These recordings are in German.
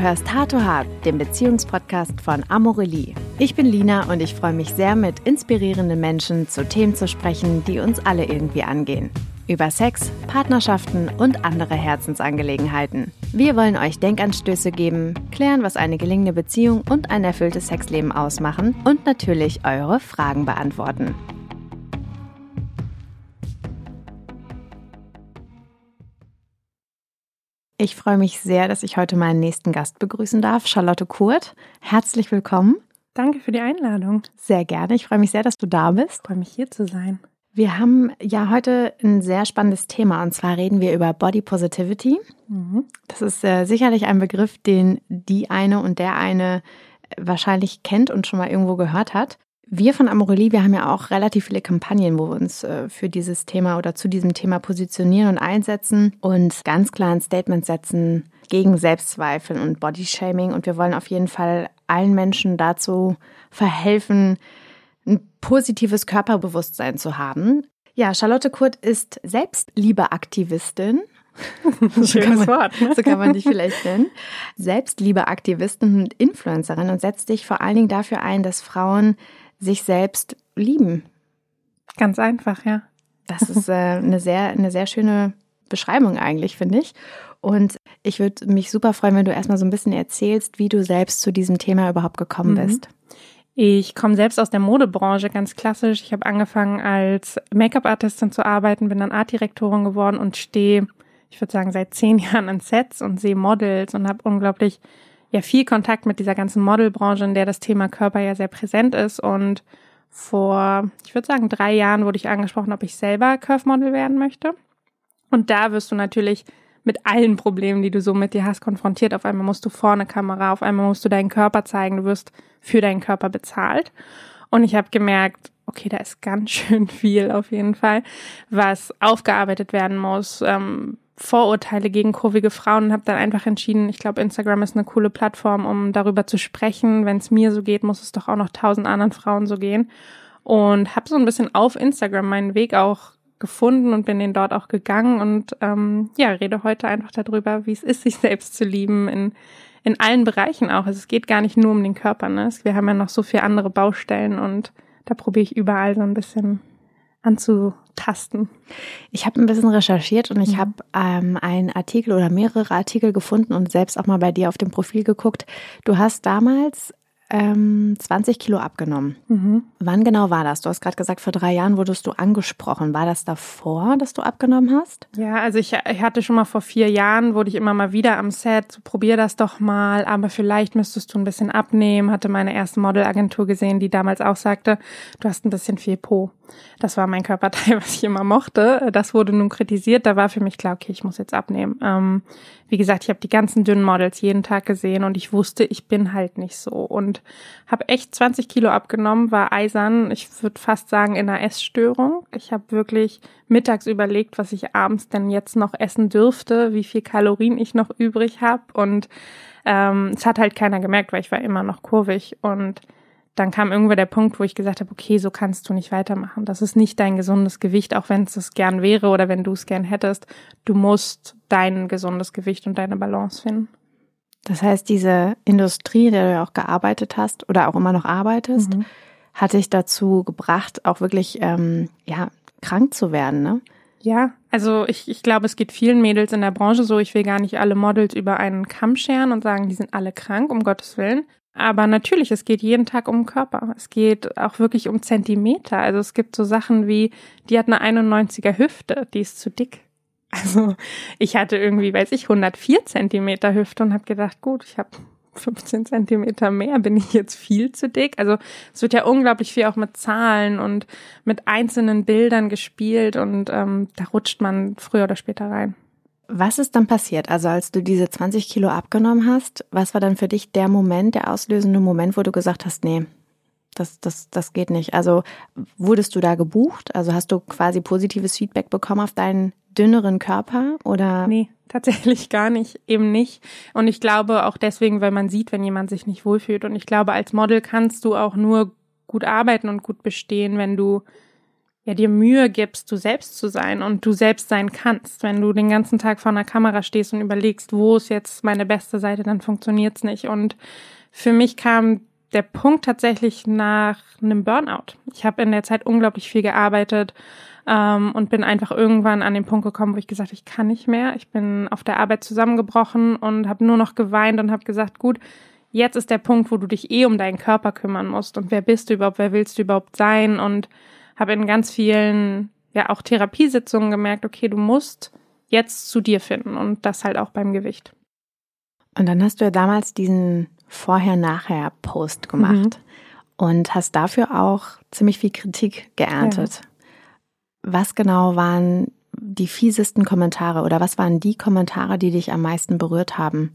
hörst Hard to Hard, den Beziehungspodcast von Amorelie. Ich bin Lina und ich freue mich sehr, mit inspirierenden Menschen zu Themen zu sprechen, die uns alle irgendwie angehen. Über Sex, Partnerschaften und andere Herzensangelegenheiten. Wir wollen euch Denkanstöße geben, klären, was eine gelingende Beziehung und ein erfülltes Sexleben ausmachen und natürlich eure Fragen beantworten. Ich freue mich sehr, dass ich heute meinen nächsten Gast begrüßen darf, Charlotte Kurt. Herzlich willkommen. Danke für die Einladung. Sehr gerne. Ich freue mich sehr, dass du da bist. Ich freue mich hier zu sein. Wir haben ja heute ein sehr spannendes Thema und zwar reden wir über Body Positivity. Mhm. Das ist äh, sicherlich ein Begriff, den die eine und der eine wahrscheinlich kennt und schon mal irgendwo gehört hat. Wir von Amorelie, wir haben ja auch relativ viele Kampagnen, wo wir uns äh, für dieses Thema oder zu diesem Thema positionieren und einsetzen und ganz klar ein Statement setzen gegen Selbstzweifel und Bodyshaming. Und wir wollen auf jeden Fall allen Menschen dazu verhelfen, ein positives Körperbewusstsein zu haben. Ja, Charlotte Kurt ist Selbstliebeaktivistin. Schönes so Wort. Ne? So kann man dich vielleicht nennen. Selbstliebeaktivistin und Influencerin und setzt dich vor allen Dingen dafür ein, dass Frauen sich selbst lieben. Ganz einfach, ja. Das ist äh, eine, sehr, eine sehr schöne Beschreibung eigentlich, finde ich. Und ich würde mich super freuen, wenn du erstmal so ein bisschen erzählst, wie du selbst zu diesem Thema überhaupt gekommen mhm. bist. Ich komme selbst aus der Modebranche, ganz klassisch. Ich habe angefangen als Make-up-Artistin zu arbeiten, bin dann Artdirektorin geworden und stehe, ich würde sagen, seit zehn Jahren an Sets und sehe Models und habe unglaublich ja viel Kontakt mit dieser ganzen Modelbranche, in der das Thema Körper ja sehr präsent ist. Und vor, ich würde sagen, drei Jahren wurde ich angesprochen, ob ich selber Curve-Model werden möchte. Und da wirst du natürlich mit allen Problemen, die du so mit dir hast, konfrontiert. Auf einmal musst du vorne Kamera, auf einmal musst du deinen Körper zeigen, du wirst für deinen Körper bezahlt. Und ich habe gemerkt, okay, da ist ganz schön viel auf jeden Fall, was aufgearbeitet werden muss, ähm, Vorurteile gegen kurvige Frauen und habe dann einfach entschieden, ich glaube, Instagram ist eine coole Plattform, um darüber zu sprechen. Wenn es mir so geht, muss es doch auch noch tausend anderen Frauen so gehen. Und habe so ein bisschen auf Instagram meinen Weg auch gefunden und bin den dort auch gegangen und ähm, ja, rede heute einfach darüber, wie es ist, sich selbst zu lieben in, in allen Bereichen auch. Also es geht gar nicht nur um den Körper, ne? Wir haben ja noch so viele andere Baustellen und da probiere ich überall so ein bisschen anzutasten. Ich habe ein bisschen recherchiert und ich mhm. habe ähm, einen Artikel oder mehrere Artikel gefunden und selbst auch mal bei dir auf dem Profil geguckt. Du hast damals ähm, 20 Kilo abgenommen. Mhm. Wann genau war das? Du hast gerade gesagt, vor drei Jahren wurdest du angesprochen. War das davor, dass du abgenommen hast? Ja, also ich, ich hatte schon mal vor vier Jahren, wurde ich immer mal wieder am Set, so, probier das doch mal, aber vielleicht müsstest du ein bisschen abnehmen. Hatte meine erste Modelagentur gesehen, die damals auch sagte, du hast ein bisschen viel Po. Das war mein Körperteil, was ich immer mochte. Das wurde nun kritisiert. Da war für mich klar, okay, ich muss jetzt abnehmen. Ähm, wie gesagt, ich habe die ganzen dünnen Models jeden Tag gesehen und ich wusste, ich bin halt nicht so. Und habe echt 20 Kilo abgenommen, war eisern. Ich würde fast sagen in einer Essstörung. Ich habe wirklich mittags überlegt, was ich abends denn jetzt noch essen dürfte, wie viel Kalorien ich noch übrig habe. Und ähm, es hat halt keiner gemerkt, weil ich war immer noch kurvig und dann kam irgendwann der Punkt, wo ich gesagt habe, okay, so kannst du nicht weitermachen. Das ist nicht dein gesundes Gewicht, auch wenn es es gern wäre oder wenn du es gern hättest. Du musst dein gesundes Gewicht und deine Balance finden. Das heißt, diese Industrie, in der du ja auch gearbeitet hast oder auch immer noch arbeitest, mhm. hat dich dazu gebracht, auch wirklich ähm, ja krank zu werden, ne? Ja, also ich, ich glaube, es geht vielen Mädels in der Branche so. Ich will gar nicht alle Models über einen Kamm scheren und sagen, die sind alle krank, um Gottes Willen. Aber natürlich, es geht jeden Tag um den Körper. Es geht auch wirklich um Zentimeter. Also es gibt so Sachen wie, die hat eine 91er Hüfte, die ist zu dick. Also ich hatte irgendwie, weiß ich, 104 Zentimeter Hüfte und habe gedacht, gut, ich habe 15 Zentimeter mehr, bin ich jetzt viel zu dick? Also es wird ja unglaublich viel auch mit Zahlen und mit einzelnen Bildern gespielt und ähm, da rutscht man früher oder später rein. Was ist dann passiert? Also als du diese 20 Kilo abgenommen hast, was war dann für dich der Moment, der auslösende Moment, wo du gesagt hast, nee, das, das, das geht nicht. Also wurdest du da gebucht? Also hast du quasi positives Feedback bekommen auf deinen dünneren Körper oder? Nee, tatsächlich gar nicht, eben nicht. Und ich glaube auch deswegen, weil man sieht, wenn jemand sich nicht wohlfühlt. Und ich glaube, als Model kannst du auch nur gut arbeiten und gut bestehen, wenn du ja, dir Mühe gibst, du selbst zu sein und du selbst sein kannst. Wenn du den ganzen Tag vor einer Kamera stehst und überlegst, wo ist jetzt meine beste Seite, dann funktioniert's nicht. Und für mich kam der Punkt tatsächlich nach einem Burnout. Ich habe in der Zeit unglaublich viel gearbeitet ähm, und bin einfach irgendwann an den Punkt gekommen, wo ich gesagt, ich kann nicht mehr. Ich bin auf der Arbeit zusammengebrochen und habe nur noch geweint und habe gesagt, gut, jetzt ist der Punkt, wo du dich eh um deinen Körper kümmern musst und wer bist du überhaupt, wer willst du überhaupt sein und habe in ganz vielen ja auch Therapiesitzungen gemerkt, okay, du musst jetzt zu dir finden und das halt auch beim Gewicht. Und dann hast du ja damals diesen Vorher-Nachher-Post gemacht mhm. und hast dafür auch ziemlich viel Kritik geerntet. Ja. Was genau waren die fiesesten Kommentare oder was waren die Kommentare, die dich am meisten berührt haben?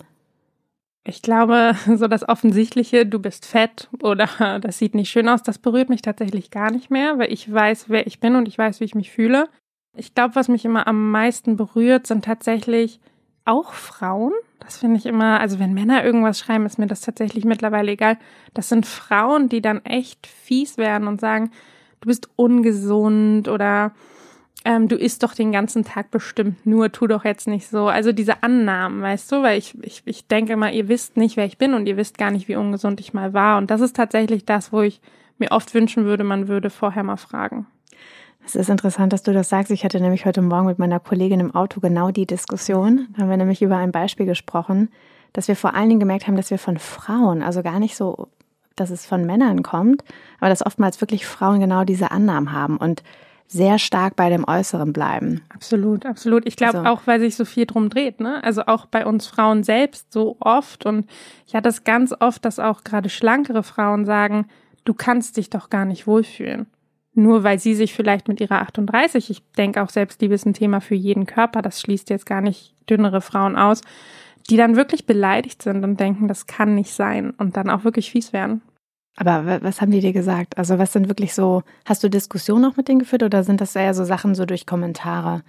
Ich glaube, so das Offensichtliche, du bist fett oder das sieht nicht schön aus, das berührt mich tatsächlich gar nicht mehr, weil ich weiß, wer ich bin und ich weiß, wie ich mich fühle. Ich glaube, was mich immer am meisten berührt, sind tatsächlich auch Frauen. Das finde ich immer, also wenn Männer irgendwas schreiben, ist mir das tatsächlich mittlerweile egal. Das sind Frauen, die dann echt fies werden und sagen, du bist ungesund oder ähm, du isst doch den ganzen Tag bestimmt nur, tu doch jetzt nicht so. Also diese Annahmen, weißt du, weil ich, ich, ich denke immer, ihr wisst nicht, wer ich bin und ihr wisst gar nicht, wie ungesund ich mal war. Und das ist tatsächlich das, wo ich mir oft wünschen würde, man würde vorher mal fragen. Es ist interessant, dass du das sagst. Ich hatte nämlich heute Morgen mit meiner Kollegin im Auto genau die Diskussion. Da haben wir nämlich über ein Beispiel gesprochen, dass wir vor allen Dingen gemerkt haben, dass wir von Frauen, also gar nicht so, dass es von Männern kommt, aber dass oftmals wirklich Frauen genau diese Annahmen haben und sehr stark bei dem Äußeren bleiben. Absolut, absolut. Ich glaube also. auch, weil sich so viel drum dreht, ne? Also auch bei uns Frauen selbst so oft und ich hatte es ganz oft, dass auch gerade schlankere Frauen sagen, du kannst dich doch gar nicht wohlfühlen nur weil sie sich vielleicht mit ihrer 38, ich denke auch Selbstliebe ist ein Thema für jeden Körper, das schließt jetzt gar nicht dünnere Frauen aus, die dann wirklich beleidigt sind und denken, das kann nicht sein und dann auch wirklich fies werden. Aber was haben die dir gesagt? Also was sind wirklich so, hast du Diskussionen noch mit denen geführt oder sind das eher so Sachen so durch Kommentare?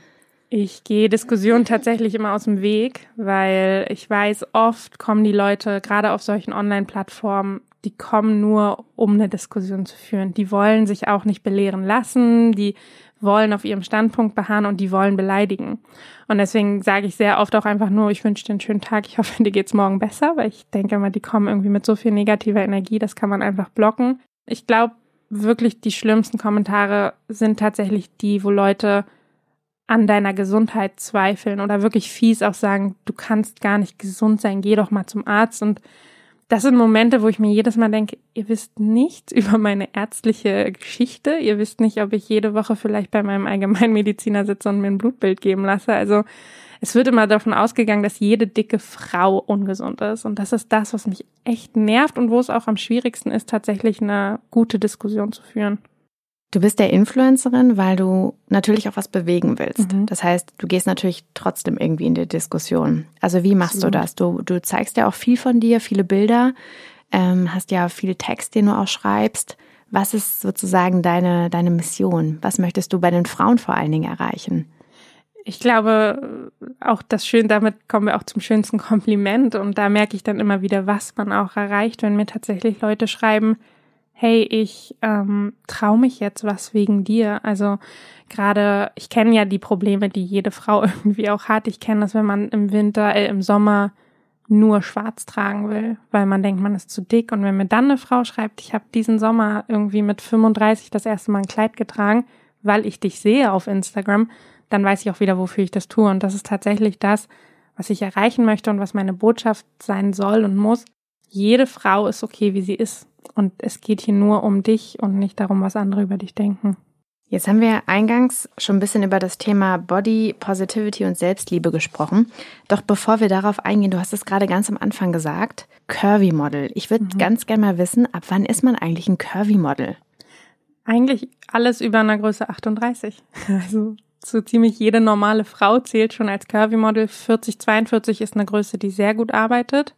Ich gehe Diskussionen tatsächlich immer aus dem Weg, weil ich weiß, oft kommen die Leute gerade auf solchen Online-Plattformen die kommen nur, um eine Diskussion zu führen. Die wollen sich auch nicht belehren lassen, die wollen auf ihrem Standpunkt beharren und die wollen beleidigen. Und deswegen sage ich sehr oft auch einfach nur, ich wünsche dir einen schönen Tag, ich hoffe, dir geht's morgen besser, weil ich denke immer, die kommen irgendwie mit so viel negativer Energie, das kann man einfach blocken. Ich glaube, wirklich die schlimmsten Kommentare sind tatsächlich die, wo Leute an deiner Gesundheit zweifeln oder wirklich fies auch sagen, du kannst gar nicht gesund sein, geh doch mal zum Arzt und das sind Momente, wo ich mir jedes Mal denke, ihr wisst nichts über meine ärztliche Geschichte. Ihr wisst nicht, ob ich jede Woche vielleicht bei meinem Allgemeinmediziner sitze und mir ein Blutbild geben lasse. Also es wird immer davon ausgegangen, dass jede dicke Frau ungesund ist. Und das ist das, was mich echt nervt und wo es auch am schwierigsten ist, tatsächlich eine gute Diskussion zu führen. Du bist der Influencerin, weil du natürlich auch was bewegen willst. Mhm. Das heißt, du gehst natürlich trotzdem irgendwie in die Diskussion. Also wie machst Absolut. du das? Du, du zeigst ja auch viel von dir, viele Bilder, ähm, hast ja viel Text, den du auch schreibst. Was ist sozusagen deine, deine Mission? Was möchtest du bei den Frauen vor allen Dingen erreichen? Ich glaube, auch das Schön, damit kommen wir auch zum schönsten Kompliment. Und da merke ich dann immer wieder, was man auch erreicht, wenn mir tatsächlich Leute schreiben, hey, ich ähm, traue mich jetzt was wegen dir. Also gerade, ich kenne ja die Probleme, die jede Frau irgendwie auch hat. Ich kenne das, wenn man im Winter, äh, im Sommer nur schwarz tragen will, weil man denkt, man ist zu dick. Und wenn mir dann eine Frau schreibt, ich habe diesen Sommer irgendwie mit 35 das erste Mal ein Kleid getragen, weil ich dich sehe auf Instagram, dann weiß ich auch wieder, wofür ich das tue. Und das ist tatsächlich das, was ich erreichen möchte und was meine Botschaft sein soll und muss. Jede Frau ist okay, wie sie ist. Und es geht hier nur um dich und nicht darum, was andere über dich denken. Jetzt haben wir eingangs schon ein bisschen über das Thema Body Positivity und Selbstliebe gesprochen. Doch bevor wir darauf eingehen, du hast es gerade ganz am Anfang gesagt, Curvy Model. Ich würde mhm. ganz gerne mal wissen, ab wann ist man eigentlich ein Curvy Model? Eigentlich alles über einer Größe 38. Also so ziemlich jede normale Frau zählt schon als Curvy Model. 40, 42 ist eine Größe, die sehr gut arbeitet.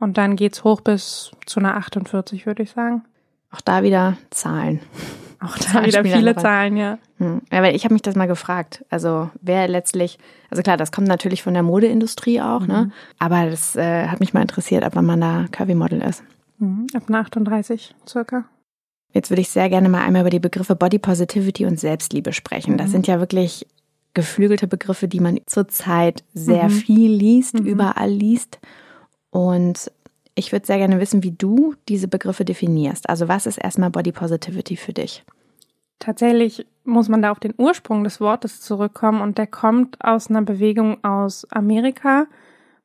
Und dann geht's hoch bis zu einer 48, würde ich sagen. Auch da wieder Zahlen. Auch da wieder viele Zahlen, ja. Hm. Ja, weil ich habe mich das mal gefragt. Also wer letztlich, also klar, das kommt natürlich von der Modeindustrie auch, ne? mhm. ne? Aber das äh, hat mich mal interessiert, ab wann man da Curvy Model ist. Mhm. Ab 38 circa. Jetzt würde ich sehr gerne mal einmal über die Begriffe Body Positivity und Selbstliebe sprechen. Das mhm. sind ja wirklich geflügelte Begriffe, die man zurzeit sehr mhm. viel liest, mhm. überall liest. Und ich würde sehr gerne wissen, wie du diese Begriffe definierst. Also was ist erstmal Body Positivity für dich? Tatsächlich muss man da auf den Ursprung des Wortes zurückkommen und der kommt aus einer Bewegung aus Amerika,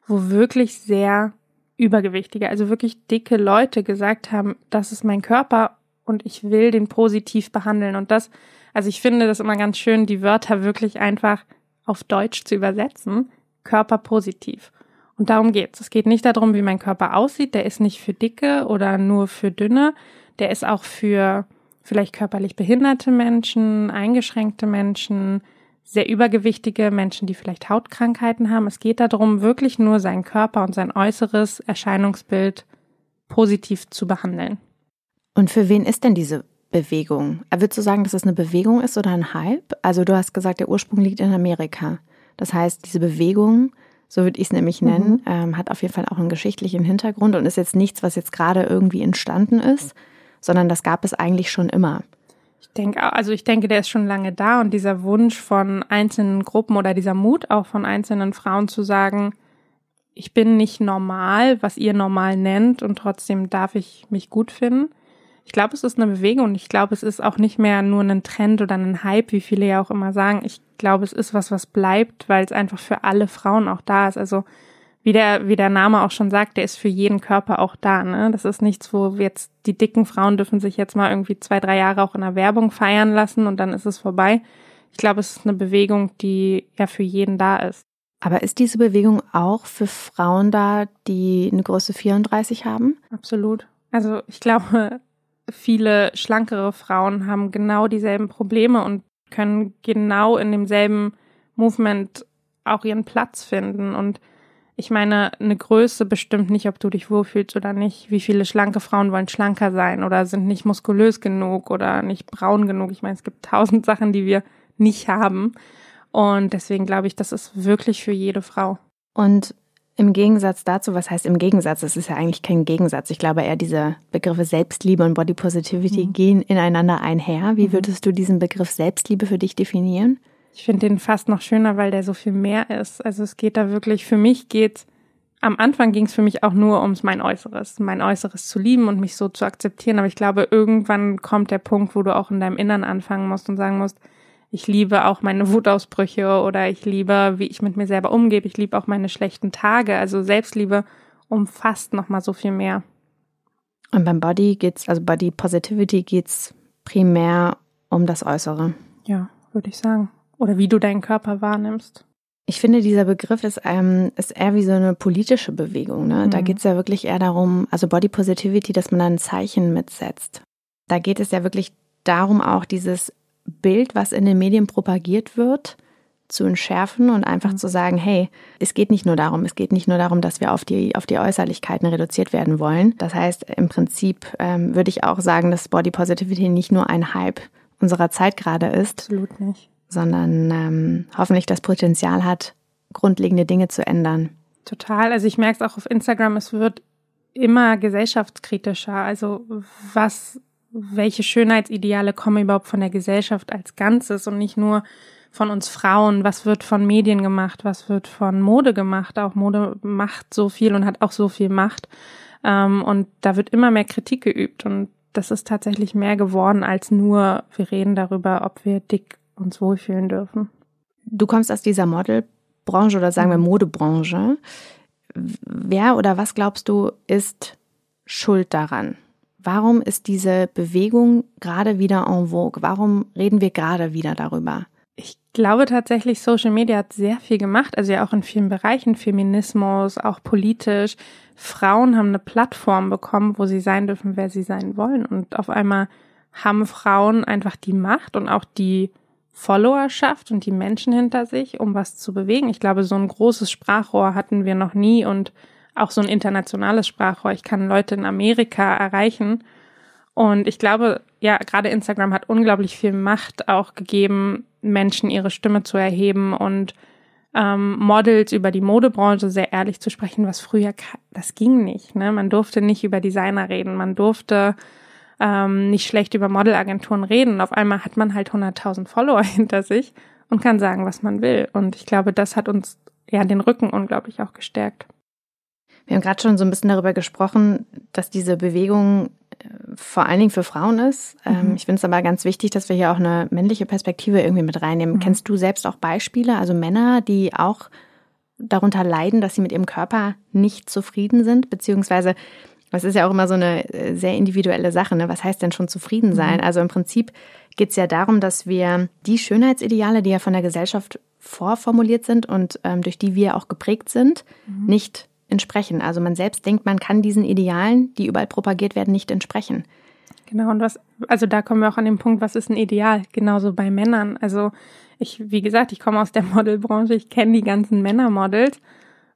wo wirklich sehr übergewichtige, also wirklich dicke Leute gesagt haben, das ist mein Körper und ich will den positiv behandeln und das, also ich finde das immer ganz schön, die Wörter wirklich einfach auf Deutsch zu übersetzen, körperpositiv. Und darum geht's. Es geht nicht darum, wie mein Körper aussieht, der ist nicht für dicke oder nur für dünne, der ist auch für vielleicht körperlich behinderte Menschen, eingeschränkte Menschen, sehr übergewichtige Menschen, die vielleicht Hautkrankheiten haben. Es geht darum, wirklich nur seinen Körper und sein äußeres Erscheinungsbild positiv zu behandeln. Und für wen ist denn diese Bewegung? Würdest du sagen, dass es eine Bewegung ist oder ein Hype? Also du hast gesagt, der Ursprung liegt in Amerika. Das heißt, diese Bewegung, so würde ich es nämlich nennen, mhm. ähm, hat auf jeden Fall auch einen geschichtlichen Hintergrund und ist jetzt nichts, was jetzt gerade irgendwie entstanden ist, sondern das gab es eigentlich schon immer. Ich denke, also ich denke, der ist schon lange da und dieser Wunsch von einzelnen Gruppen oder dieser Mut auch von einzelnen Frauen zu sagen, ich bin nicht normal, was ihr normal nennt und trotzdem darf ich mich gut finden. Ich glaube, es ist eine Bewegung und ich glaube, es ist auch nicht mehr nur ein Trend oder ein Hype, wie viele ja auch immer sagen. Ich glaube, es ist was, was bleibt, weil es einfach für alle Frauen auch da ist. Also wie der, wie der Name auch schon sagt, der ist für jeden Körper auch da. Ne? Das ist nichts, wo jetzt die dicken Frauen dürfen sich jetzt mal irgendwie zwei, drei Jahre auch in der Werbung feiern lassen und dann ist es vorbei. Ich glaube, es ist eine Bewegung, die ja für jeden da ist. Aber ist diese Bewegung auch für Frauen da, die eine Größe 34 haben? Absolut. Also ich glaube, viele schlankere Frauen haben genau dieselben Probleme und können genau in demselben Movement auch ihren Platz finden. Und ich meine, eine Größe bestimmt nicht, ob du dich wohlfühlst oder nicht. Wie viele schlanke Frauen wollen schlanker sein oder sind nicht muskulös genug oder nicht braun genug. Ich meine, es gibt tausend Sachen, die wir nicht haben. Und deswegen glaube ich, das ist wirklich für jede Frau. Und im Gegensatz dazu, was heißt im Gegensatz? Es ist ja eigentlich kein Gegensatz. Ich glaube eher, diese Begriffe Selbstliebe und Body Positivity mhm. gehen ineinander einher. Wie mhm. würdest du diesen Begriff Selbstliebe für dich definieren? Ich finde den fast noch schöner, weil der so viel mehr ist. Also es geht da wirklich, für mich geht am Anfang ging es für mich auch nur ums mein Äußeres, mein Äußeres zu lieben und mich so zu akzeptieren. Aber ich glaube, irgendwann kommt der Punkt, wo du auch in deinem Innern anfangen musst und sagen musst, ich liebe auch meine Wutausbrüche oder ich liebe, wie ich mit mir selber umgebe. Ich liebe auch meine schlechten Tage. Also Selbstliebe umfasst nochmal so viel mehr. Und beim Body geht's, also Body Positivity geht's primär um das Äußere. Ja, würde ich sagen oder wie du deinen Körper wahrnimmst. Ich finde, dieser Begriff ist, ähm, ist eher wie so eine politische Bewegung. Ne? Mhm. Da geht es ja wirklich eher darum, also Body Positivity, dass man da ein Zeichen mitsetzt. Da geht es ja wirklich darum, auch dieses Bild, was in den Medien propagiert wird, zu entschärfen und einfach mhm. zu sagen, hey, es geht nicht nur darum, es geht nicht nur darum, dass wir auf die, auf die Äußerlichkeiten reduziert werden wollen. Das heißt, im Prinzip ähm, würde ich auch sagen, dass Body Positivity nicht nur ein Hype unserer Zeit gerade ist. Absolut nicht sondern ähm, hoffentlich das Potenzial hat, grundlegende Dinge zu ändern. Total. Also ich merke es auch auf Instagram, es wird immer gesellschaftskritischer. Also was, welche Schönheitsideale kommen überhaupt von der Gesellschaft als Ganzes und nicht nur von uns Frauen? Was wird von Medien gemacht? Was wird von Mode gemacht? Auch Mode macht so viel und hat auch so viel Macht. Ähm, und da wird immer mehr Kritik geübt und das ist tatsächlich mehr geworden als nur, wir reden darüber, ob wir dick uns wohlfühlen dürfen. Du kommst aus dieser Modelbranche oder sagen wir mhm. Modebranche. Wer oder was glaubst du ist schuld daran? Warum ist diese Bewegung gerade wieder en vogue? Warum reden wir gerade wieder darüber? Ich glaube tatsächlich, Social Media hat sehr viel gemacht, also ja auch in vielen Bereichen, Feminismus, auch politisch. Frauen haben eine Plattform bekommen, wo sie sein dürfen, wer sie sein wollen. Und auf einmal haben Frauen einfach die Macht und auch die Followerschaft und die Menschen hinter sich, um was zu bewegen. Ich glaube, so ein großes Sprachrohr hatten wir noch nie und auch so ein internationales Sprachrohr. Ich kann Leute in Amerika erreichen. Und ich glaube, ja, gerade Instagram hat unglaublich viel Macht auch gegeben, Menschen ihre Stimme zu erheben und ähm, Models über die Modebranche sehr ehrlich zu sprechen, was früher, das ging nicht. Ne? Man durfte nicht über Designer reden, man durfte ähm, nicht schlecht über Modelagenturen reden. Auf einmal hat man halt 100.000 Follower hinter sich und kann sagen, was man will. Und ich glaube, das hat uns ja den Rücken unglaublich auch gestärkt. Wir haben gerade schon so ein bisschen darüber gesprochen, dass diese Bewegung äh, vor allen Dingen für Frauen ist. Ähm, mhm. Ich finde es aber ganz wichtig, dass wir hier auch eine männliche Perspektive irgendwie mit reinnehmen. Mhm. Kennst du selbst auch Beispiele, also Männer, die auch darunter leiden, dass sie mit ihrem Körper nicht zufrieden sind, beziehungsweise das ist ja auch immer so eine äh, sehr individuelle Sache. Ne? Was heißt denn schon zufrieden sein? Mhm. Also im Prinzip geht es ja darum, dass wir die Schönheitsideale, die ja von der Gesellschaft vorformuliert sind und ähm, durch die wir auch geprägt sind, mhm. nicht entsprechen. Also man selbst denkt, man kann diesen Idealen, die überall propagiert werden, nicht entsprechen. Genau, und was, also da kommen wir auch an den Punkt, was ist ein Ideal? Genauso bei Männern. Also ich, wie gesagt, ich komme aus der Modelbranche, ich kenne die ganzen Männermodels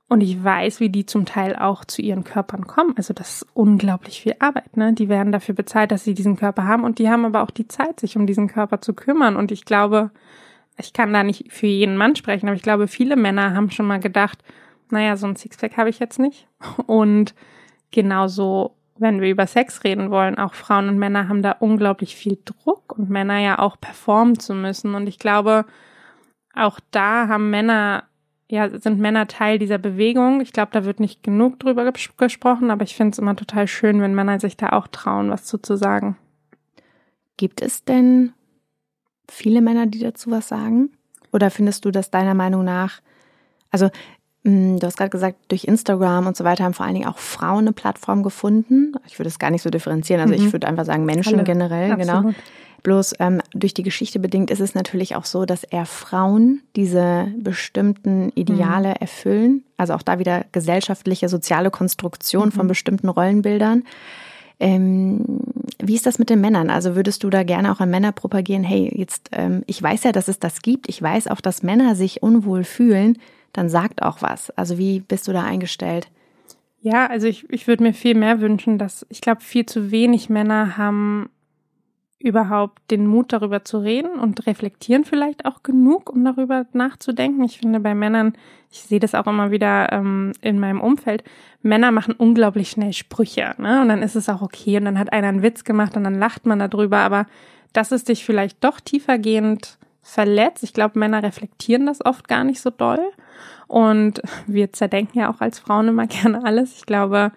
und ich weiß, wie die zum Teil auch zu ihren Körpern kommen. Also das ist unglaublich viel Arbeit, ne? Die werden dafür bezahlt, dass sie diesen Körper haben und die haben aber auch die Zeit, sich um diesen Körper zu kümmern. Und ich glaube, ich kann da nicht für jeden Mann sprechen, aber ich glaube, viele Männer haben schon mal gedacht, naja, so ein Sixpack habe ich jetzt nicht. Und genauso, wenn wir über Sex reden wollen, auch Frauen und Männer haben da unglaublich viel Druck und Männer ja auch performen zu müssen. Und ich glaube, auch da haben Männer, ja, sind Männer Teil dieser Bewegung. Ich glaube, da wird nicht genug drüber gesprochen, aber ich finde es immer total schön, wenn Männer sich da auch trauen, was zu, zu sagen. Gibt es denn viele Männer, die dazu was sagen? Oder findest du das deiner Meinung nach, also Du hast gerade gesagt, durch Instagram und so weiter haben vor allen Dingen auch Frauen eine Plattform gefunden. Ich würde es gar nicht so differenzieren. Also mhm. ich würde einfach sagen Menschen Alle. generell, genau. Absolut. genau. Bloß ähm, durch die Geschichte bedingt ist es natürlich auch so, dass eher Frauen diese bestimmten Ideale mhm. erfüllen. Also auch da wieder gesellschaftliche, soziale Konstruktion mhm. von bestimmten Rollenbildern. Ähm, wie ist das mit den Männern? Also würdest du da gerne auch an Männer propagieren, hey, jetzt, ähm, ich weiß ja, dass es das gibt, ich weiß auch, dass Männer sich unwohl fühlen, dann sagt auch was. Also wie bist du da eingestellt? Ja, also ich, ich würde mir viel mehr wünschen, dass ich glaube, viel zu wenig Männer haben überhaupt den Mut darüber zu reden und reflektieren vielleicht auch genug, um darüber nachzudenken. Ich finde bei Männern, ich sehe das auch immer wieder ähm, in meinem Umfeld, Männer machen unglaublich schnell Sprüche, ne? Und dann ist es auch okay und dann hat einer einen Witz gemacht und dann lacht man darüber, aber dass es dich vielleicht doch tiefergehend verletzt. Ich glaube, Männer reflektieren das oft gar nicht so doll. Und wir zerdenken ja auch als Frauen immer gerne alles. Ich glaube,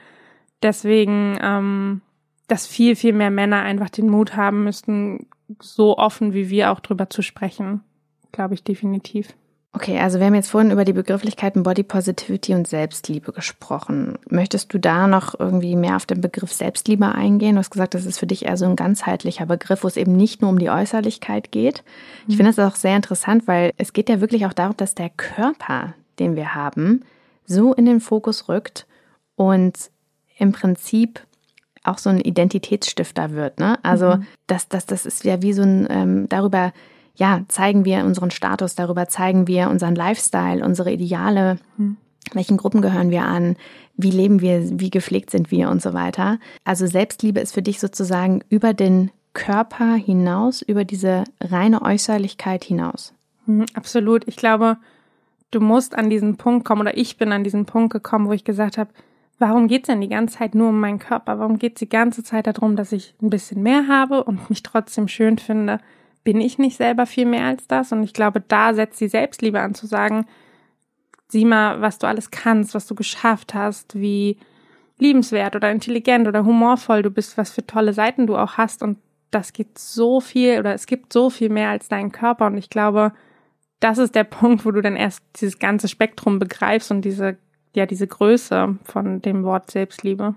deswegen ähm, dass viel, viel mehr Männer einfach den Mut haben müssten, so offen wie wir auch drüber zu sprechen. Glaube ich definitiv. Okay, also wir haben jetzt vorhin über die Begrifflichkeiten Body Positivity und Selbstliebe gesprochen. Möchtest du da noch irgendwie mehr auf den Begriff Selbstliebe eingehen? Du hast gesagt, das ist für dich eher so ein ganzheitlicher Begriff, wo es eben nicht nur um die Äußerlichkeit geht. Ich finde das auch sehr interessant, weil es geht ja wirklich auch darum, dass der Körper, den wir haben, so in den Fokus rückt und im Prinzip auch so ein Identitätsstifter wird. Ne? Also mhm. das, das, das ist ja wie so ein, ähm, darüber, ja, zeigen wir unseren Status, darüber zeigen wir unseren Lifestyle, unsere Ideale, mhm. welchen Gruppen gehören wir an, wie leben wir, wie gepflegt sind wir und so weiter. Also Selbstliebe ist für dich sozusagen über den Körper hinaus, über diese reine Äußerlichkeit hinaus. Mhm, absolut. Ich glaube, du musst an diesen Punkt kommen oder ich bin an diesen Punkt gekommen, wo ich gesagt habe, warum geht's denn die ganze Zeit nur um meinen Körper? Warum geht's die ganze Zeit darum, dass ich ein bisschen mehr habe und mich trotzdem schön finde? Bin ich nicht selber viel mehr als das? Und ich glaube, da setzt die Selbstliebe an zu sagen, sieh mal, was du alles kannst, was du geschafft hast, wie liebenswert oder intelligent oder humorvoll du bist, was für tolle Seiten du auch hast. Und das geht so viel oder es gibt so viel mehr als deinen Körper. Und ich glaube, das ist der Punkt, wo du dann erst dieses ganze Spektrum begreifst und diese ja diese Größe von dem Wort Selbstliebe.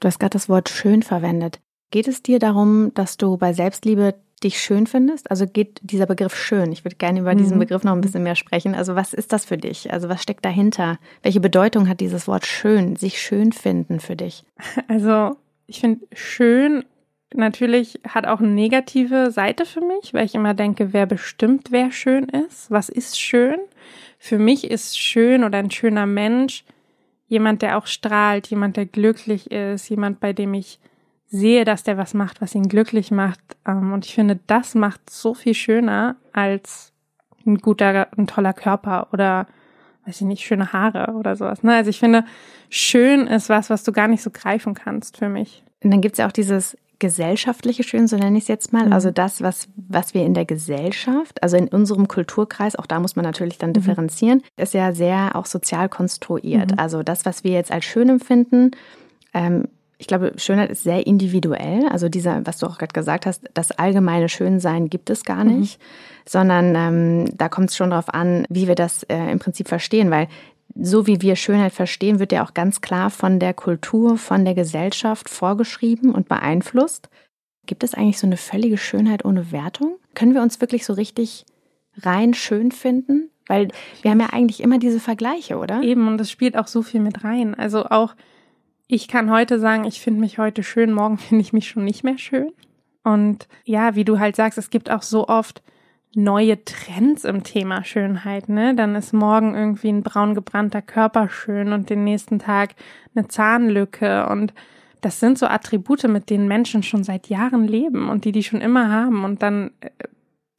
Du hast gerade das Wort schön verwendet. Geht es dir darum, dass du bei Selbstliebe dich schön findest? Also geht dieser Begriff schön? Ich würde gerne über diesen mhm. Begriff noch ein bisschen mehr sprechen. Also was ist das für dich? Also was steckt dahinter? Welche Bedeutung hat dieses Wort schön, sich schön finden für dich? Also ich finde schön natürlich hat auch eine negative Seite für mich, weil ich immer denke, wer bestimmt, wer schön ist? Was ist schön? Für mich ist schön oder ein schöner Mensch jemand, der auch strahlt, jemand, der glücklich ist, jemand, bei dem ich sehe, dass der was macht, was ihn glücklich macht. Ähm, und ich finde, das macht so viel schöner als ein guter, ein toller Körper oder weiß ich nicht, schöne Haare oder sowas. Ne? Also ich finde, schön ist was, was du gar nicht so greifen kannst für mich. Und dann gibt's ja auch dieses gesellschaftliche Schön, so nenne ich es jetzt mal. Mhm. Also das, was, was wir in der Gesellschaft, also in unserem Kulturkreis, auch da muss man natürlich dann mhm. differenzieren, ist ja sehr auch sozial konstruiert. Mhm. Also das, was wir jetzt als schön empfinden, ähm, ich glaube, Schönheit ist sehr individuell. Also dieser, was du auch gerade gesagt hast, das allgemeine Schönsein gibt es gar mhm. nicht, mhm. sondern ähm, da kommt es schon darauf an, wie wir das äh, im Prinzip verstehen, weil so wie wir Schönheit verstehen, wird ja auch ganz klar von der Kultur, von der Gesellschaft vorgeschrieben und beeinflusst. Gibt es eigentlich so eine völlige Schönheit ohne Wertung? Können wir uns wirklich so richtig rein schön finden? Weil wir haben ja eigentlich immer diese Vergleiche, oder? Eben, und das spielt auch so viel mit rein. Also auch, ich kann heute sagen, ich finde mich heute schön, morgen finde ich mich schon nicht mehr schön. Und ja, wie du halt sagst, es gibt auch so oft neue Trends im Thema Schönheit, ne? Dann ist morgen irgendwie ein braun gebrannter Körper schön und den nächsten Tag eine Zahnlücke und das sind so Attribute, mit denen Menschen schon seit Jahren leben und die die schon immer haben und dann äh,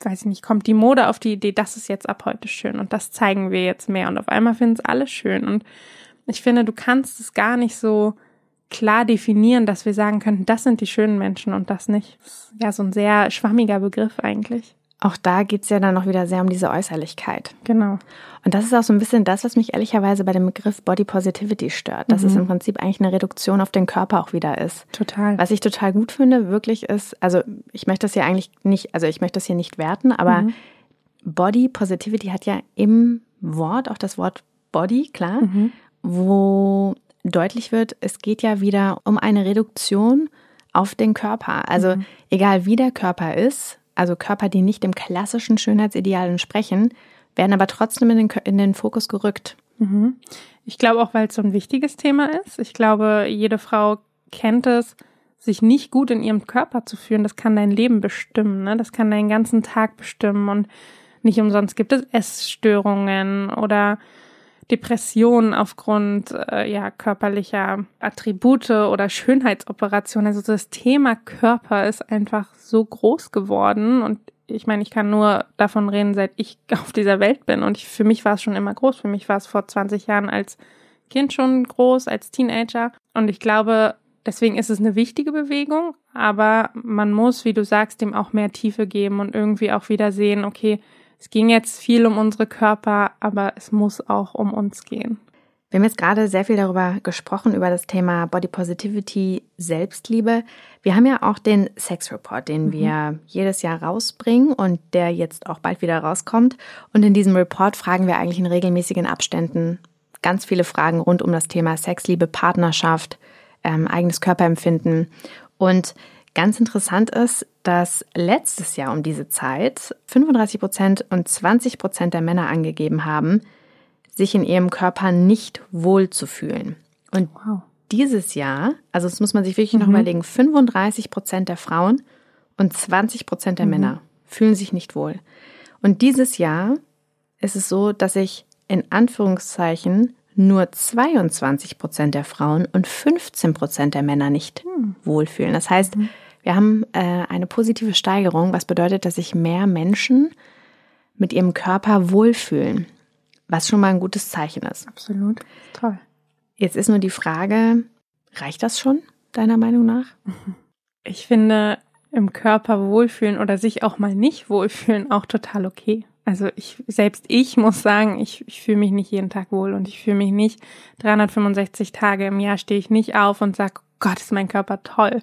weiß ich nicht, kommt die Mode auf die Idee, das ist jetzt ab heute schön und das zeigen wir jetzt mehr und auf einmal finden es alle schön und ich finde, du kannst es gar nicht so klar definieren, dass wir sagen könnten, das sind die schönen Menschen und das nicht. Ja so ein sehr schwammiger Begriff eigentlich. Auch da geht's ja dann noch wieder sehr um diese Äußerlichkeit. Genau. Und das ist auch so ein bisschen das, was mich ehrlicherweise bei dem Begriff Body Positivity stört. Dass mhm. es im Prinzip eigentlich eine Reduktion auf den Körper auch wieder ist. Total. Was ich total gut finde, wirklich ist, also ich möchte das hier eigentlich nicht, also ich möchte das hier nicht werten, aber mhm. Body Positivity hat ja im Wort auch das Wort Body, klar, mhm. wo deutlich wird, es geht ja wieder um eine Reduktion auf den Körper. Also mhm. egal wie der Körper ist, also Körper, die nicht dem klassischen Schönheitsideal entsprechen, werden aber trotzdem in den, in den Fokus gerückt. Mhm. Ich glaube auch, weil es so ein wichtiges Thema ist. Ich glaube, jede Frau kennt es, sich nicht gut in ihrem Körper zu fühlen. Das kann dein Leben bestimmen. Ne? Das kann deinen ganzen Tag bestimmen. Und nicht umsonst gibt es Essstörungen oder Depressionen aufgrund äh, ja körperlicher Attribute oder Schönheitsoperationen. Also das Thema Körper ist einfach so groß geworden und ich meine, ich kann nur davon reden, seit ich auf dieser Welt bin und ich, für mich war es schon immer groß. Für mich war es vor 20 Jahren als Kind schon groß, als Teenager und ich glaube, deswegen ist es eine wichtige Bewegung, aber man muss, wie du sagst, dem auch mehr Tiefe geben und irgendwie auch wieder sehen, okay, es ging jetzt viel um unsere Körper, aber es muss auch um uns gehen. Wir haben jetzt gerade sehr viel darüber gesprochen, über das Thema Body Positivity, Selbstliebe. Wir haben ja auch den Sex Report, den mhm. wir jedes Jahr rausbringen und der jetzt auch bald wieder rauskommt. Und in diesem Report fragen wir eigentlich in regelmäßigen Abständen ganz viele Fragen rund um das Thema Sexliebe, Partnerschaft, ähm, eigenes Körperempfinden. Und Ganz interessant ist, dass letztes Jahr um diese Zeit 35 Prozent und 20 Prozent der Männer angegeben haben, sich in ihrem Körper nicht wohl zu fühlen. Und wow. dieses Jahr, also das muss man sich wirklich mhm. noch überlegen, 35 Prozent der Frauen und 20 Prozent der mhm. Männer fühlen sich nicht wohl. Und dieses Jahr ist es so, dass sich in Anführungszeichen nur 22 Prozent der Frauen und 15 Prozent der Männer nicht mhm. wohlfühlen. Das heißt, mhm. Wir haben äh, eine positive Steigerung, was bedeutet, dass sich mehr Menschen mit ihrem Körper wohlfühlen, was schon mal ein gutes Zeichen ist. Absolut. Toll. Jetzt ist nur die Frage, reicht das schon, deiner Meinung nach? Ich finde im Körper wohlfühlen oder sich auch mal nicht wohlfühlen auch total okay. Also ich, selbst ich muss sagen, ich, ich fühle mich nicht jeden Tag wohl und ich fühle mich nicht 365 Tage im Jahr stehe ich nicht auf und sage, Gott, ist mein Körper toll.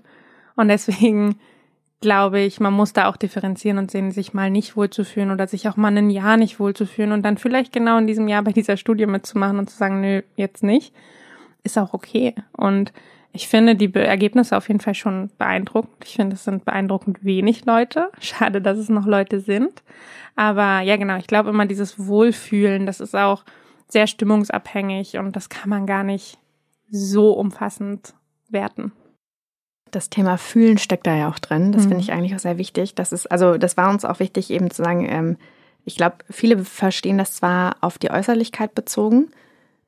Und deswegen glaube ich, man muss da auch differenzieren und sehen, sich mal nicht wohlzufühlen oder sich auch mal ein Jahr nicht wohlzufühlen und dann vielleicht genau in diesem Jahr bei dieser Studie mitzumachen und zu sagen, nö, jetzt nicht, ist auch okay. Und ich finde die Ergebnisse auf jeden Fall schon beeindruckend. Ich finde, es sind beeindruckend wenig Leute. Schade, dass es noch Leute sind. Aber ja, genau, ich glaube immer dieses Wohlfühlen, das ist auch sehr stimmungsabhängig und das kann man gar nicht so umfassend werten das Thema Fühlen steckt da ja auch drin. Das mhm. finde ich eigentlich auch sehr wichtig. Das ist, also das war uns auch wichtig, eben zu sagen, ähm, ich glaube, viele verstehen das zwar auf die Äußerlichkeit bezogen,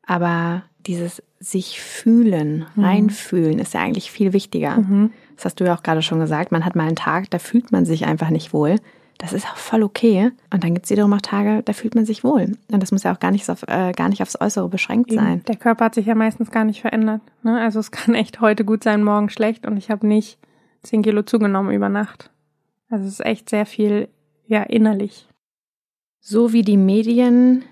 aber dieses sich fühlen, mhm. reinfühlen, ist ja eigentlich viel wichtiger. Mhm. Das hast du ja auch gerade schon gesagt. Man hat mal einen Tag, da fühlt man sich einfach nicht wohl. Das ist auch voll okay. Und dann gibt es wiederum auch Tage, da fühlt man sich wohl. Und das muss ja auch gar nicht, auf, äh, gar nicht aufs Äußere beschränkt Eben. sein. Der Körper hat sich ja meistens gar nicht verändert. Ne? Also es kann echt heute gut sein, morgen schlecht. Und ich habe nicht zehn Kilo zugenommen über Nacht. Also es ist echt sehr viel, ja, innerlich. So wie die Medien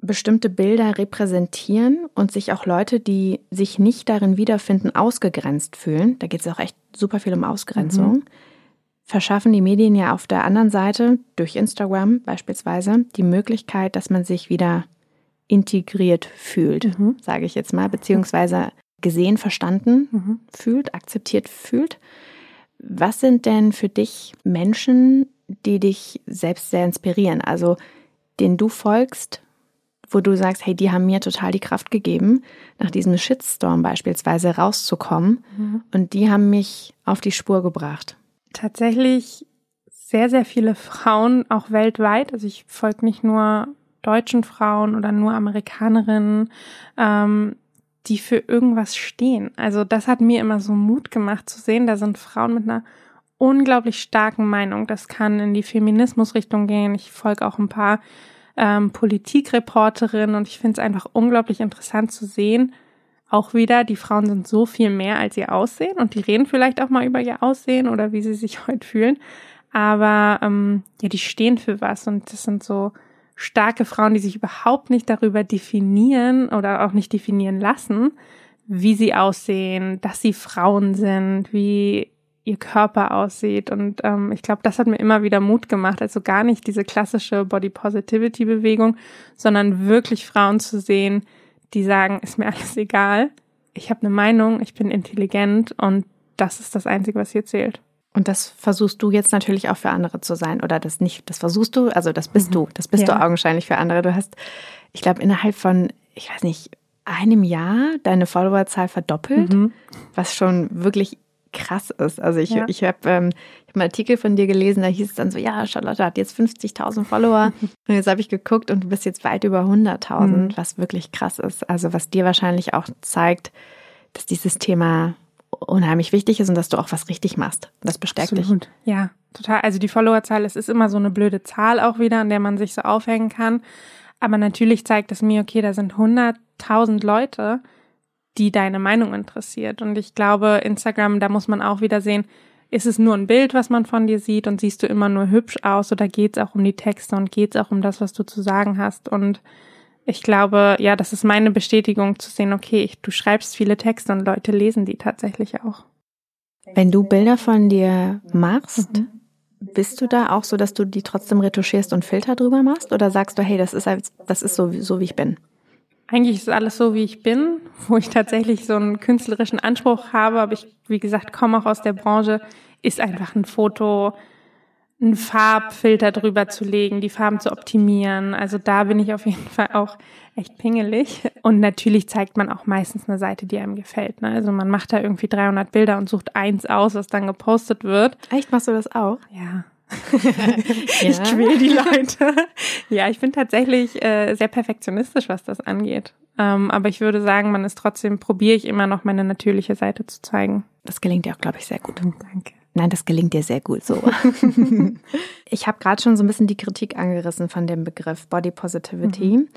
bestimmte Bilder repräsentieren und sich auch Leute, die sich nicht darin wiederfinden, ausgegrenzt fühlen, da geht es auch echt super viel um Ausgrenzung, mhm. Verschaffen die Medien ja auf der anderen Seite durch Instagram beispielsweise die Möglichkeit, dass man sich wieder integriert fühlt, mhm. sage ich jetzt mal, beziehungsweise gesehen, verstanden mhm. fühlt, akzeptiert fühlt. Was sind denn für dich Menschen, die dich selbst sehr inspirieren, also denen du folgst, wo du sagst, hey, die haben mir total die Kraft gegeben, nach diesem Shitstorm beispielsweise rauszukommen mhm. und die haben mich auf die Spur gebracht? Tatsächlich sehr, sehr viele Frauen, auch weltweit. Also ich folge nicht nur deutschen Frauen oder nur Amerikanerinnen, ähm, die für irgendwas stehen. Also das hat mir immer so Mut gemacht zu sehen, da sind Frauen mit einer unglaublich starken Meinung. Das kann in die Feminismusrichtung gehen. Ich folge auch ein paar ähm, Politikreporterinnen und ich finde es einfach unglaublich interessant zu sehen. Auch wieder, die Frauen sind so viel mehr, als ihr Aussehen und die reden vielleicht auch mal über ihr Aussehen oder wie sie sich heute fühlen. Aber ähm, ja, die stehen für was und das sind so starke Frauen, die sich überhaupt nicht darüber definieren oder auch nicht definieren lassen, wie sie aussehen, dass sie Frauen sind, wie ihr Körper aussieht. Und ähm, ich glaube, das hat mir immer wieder Mut gemacht. Also gar nicht diese klassische Body Positivity Bewegung, sondern wirklich Frauen zu sehen, die sagen, ist mir alles egal. Ich habe eine Meinung, ich bin intelligent und das ist das Einzige, was hier zählt. Und das versuchst du jetzt natürlich auch für andere zu sein. Oder das nicht, das versuchst du, also das bist mhm. du. Das bist ja. du augenscheinlich für andere. Du hast, ich glaube, innerhalb von, ich weiß nicht, einem Jahr deine Followerzahl verdoppelt, mhm. was schon wirklich krass ist. Also ich, ja. ich habe ähm, hab einen Artikel von dir gelesen, da hieß es dann so, ja, Charlotte hat jetzt 50.000 Follower und jetzt habe ich geguckt und du bist jetzt weit über 100.000, mhm. was wirklich krass ist. Also was dir wahrscheinlich auch zeigt, dass dieses Thema unheimlich wichtig ist und dass du auch was richtig machst. Das bestärkt Absolut. dich. Ja, total. Also die Followerzahl, es ist immer so eine blöde Zahl auch wieder, an der man sich so aufhängen kann. Aber natürlich zeigt es mir, okay, da sind 100.000 Leute, die deine Meinung interessiert. Und ich glaube, Instagram, da muss man auch wieder sehen, ist es nur ein Bild, was man von dir sieht und siehst du immer nur hübsch aus oder geht es auch um die Texte und geht es auch um das, was du zu sagen hast? Und ich glaube, ja, das ist meine Bestätigung zu sehen, okay, ich, du schreibst viele Texte und Leute lesen die tatsächlich auch. Wenn du Bilder von dir machst, mhm. bist du da auch so, dass du die trotzdem retuschierst und Filter drüber machst? Oder sagst du, hey, das ist, das ist so, so wie ich bin? Eigentlich ist alles so, wie ich bin, wo ich tatsächlich so einen künstlerischen Anspruch habe, aber ich, wie gesagt, komme auch aus der Branche, ist einfach ein Foto, einen Farbfilter drüber zu legen, die Farben zu optimieren. Also da bin ich auf jeden Fall auch echt pingelig. Und natürlich zeigt man auch meistens eine Seite, die einem gefällt. Ne? Also man macht da irgendwie 300 Bilder und sucht eins aus, was dann gepostet wird. Echt, machst du das auch? Ja. ich quäl die Leute. ja, ich bin tatsächlich äh, sehr perfektionistisch, was das angeht. Ähm, aber ich würde sagen, man ist trotzdem, probiere ich immer noch meine natürliche Seite zu zeigen. Das gelingt dir auch, glaube ich, sehr gut. Danke. Nein, das gelingt dir sehr gut so. ich habe gerade schon so ein bisschen die Kritik angerissen von dem Begriff Body Positivity. Mhm.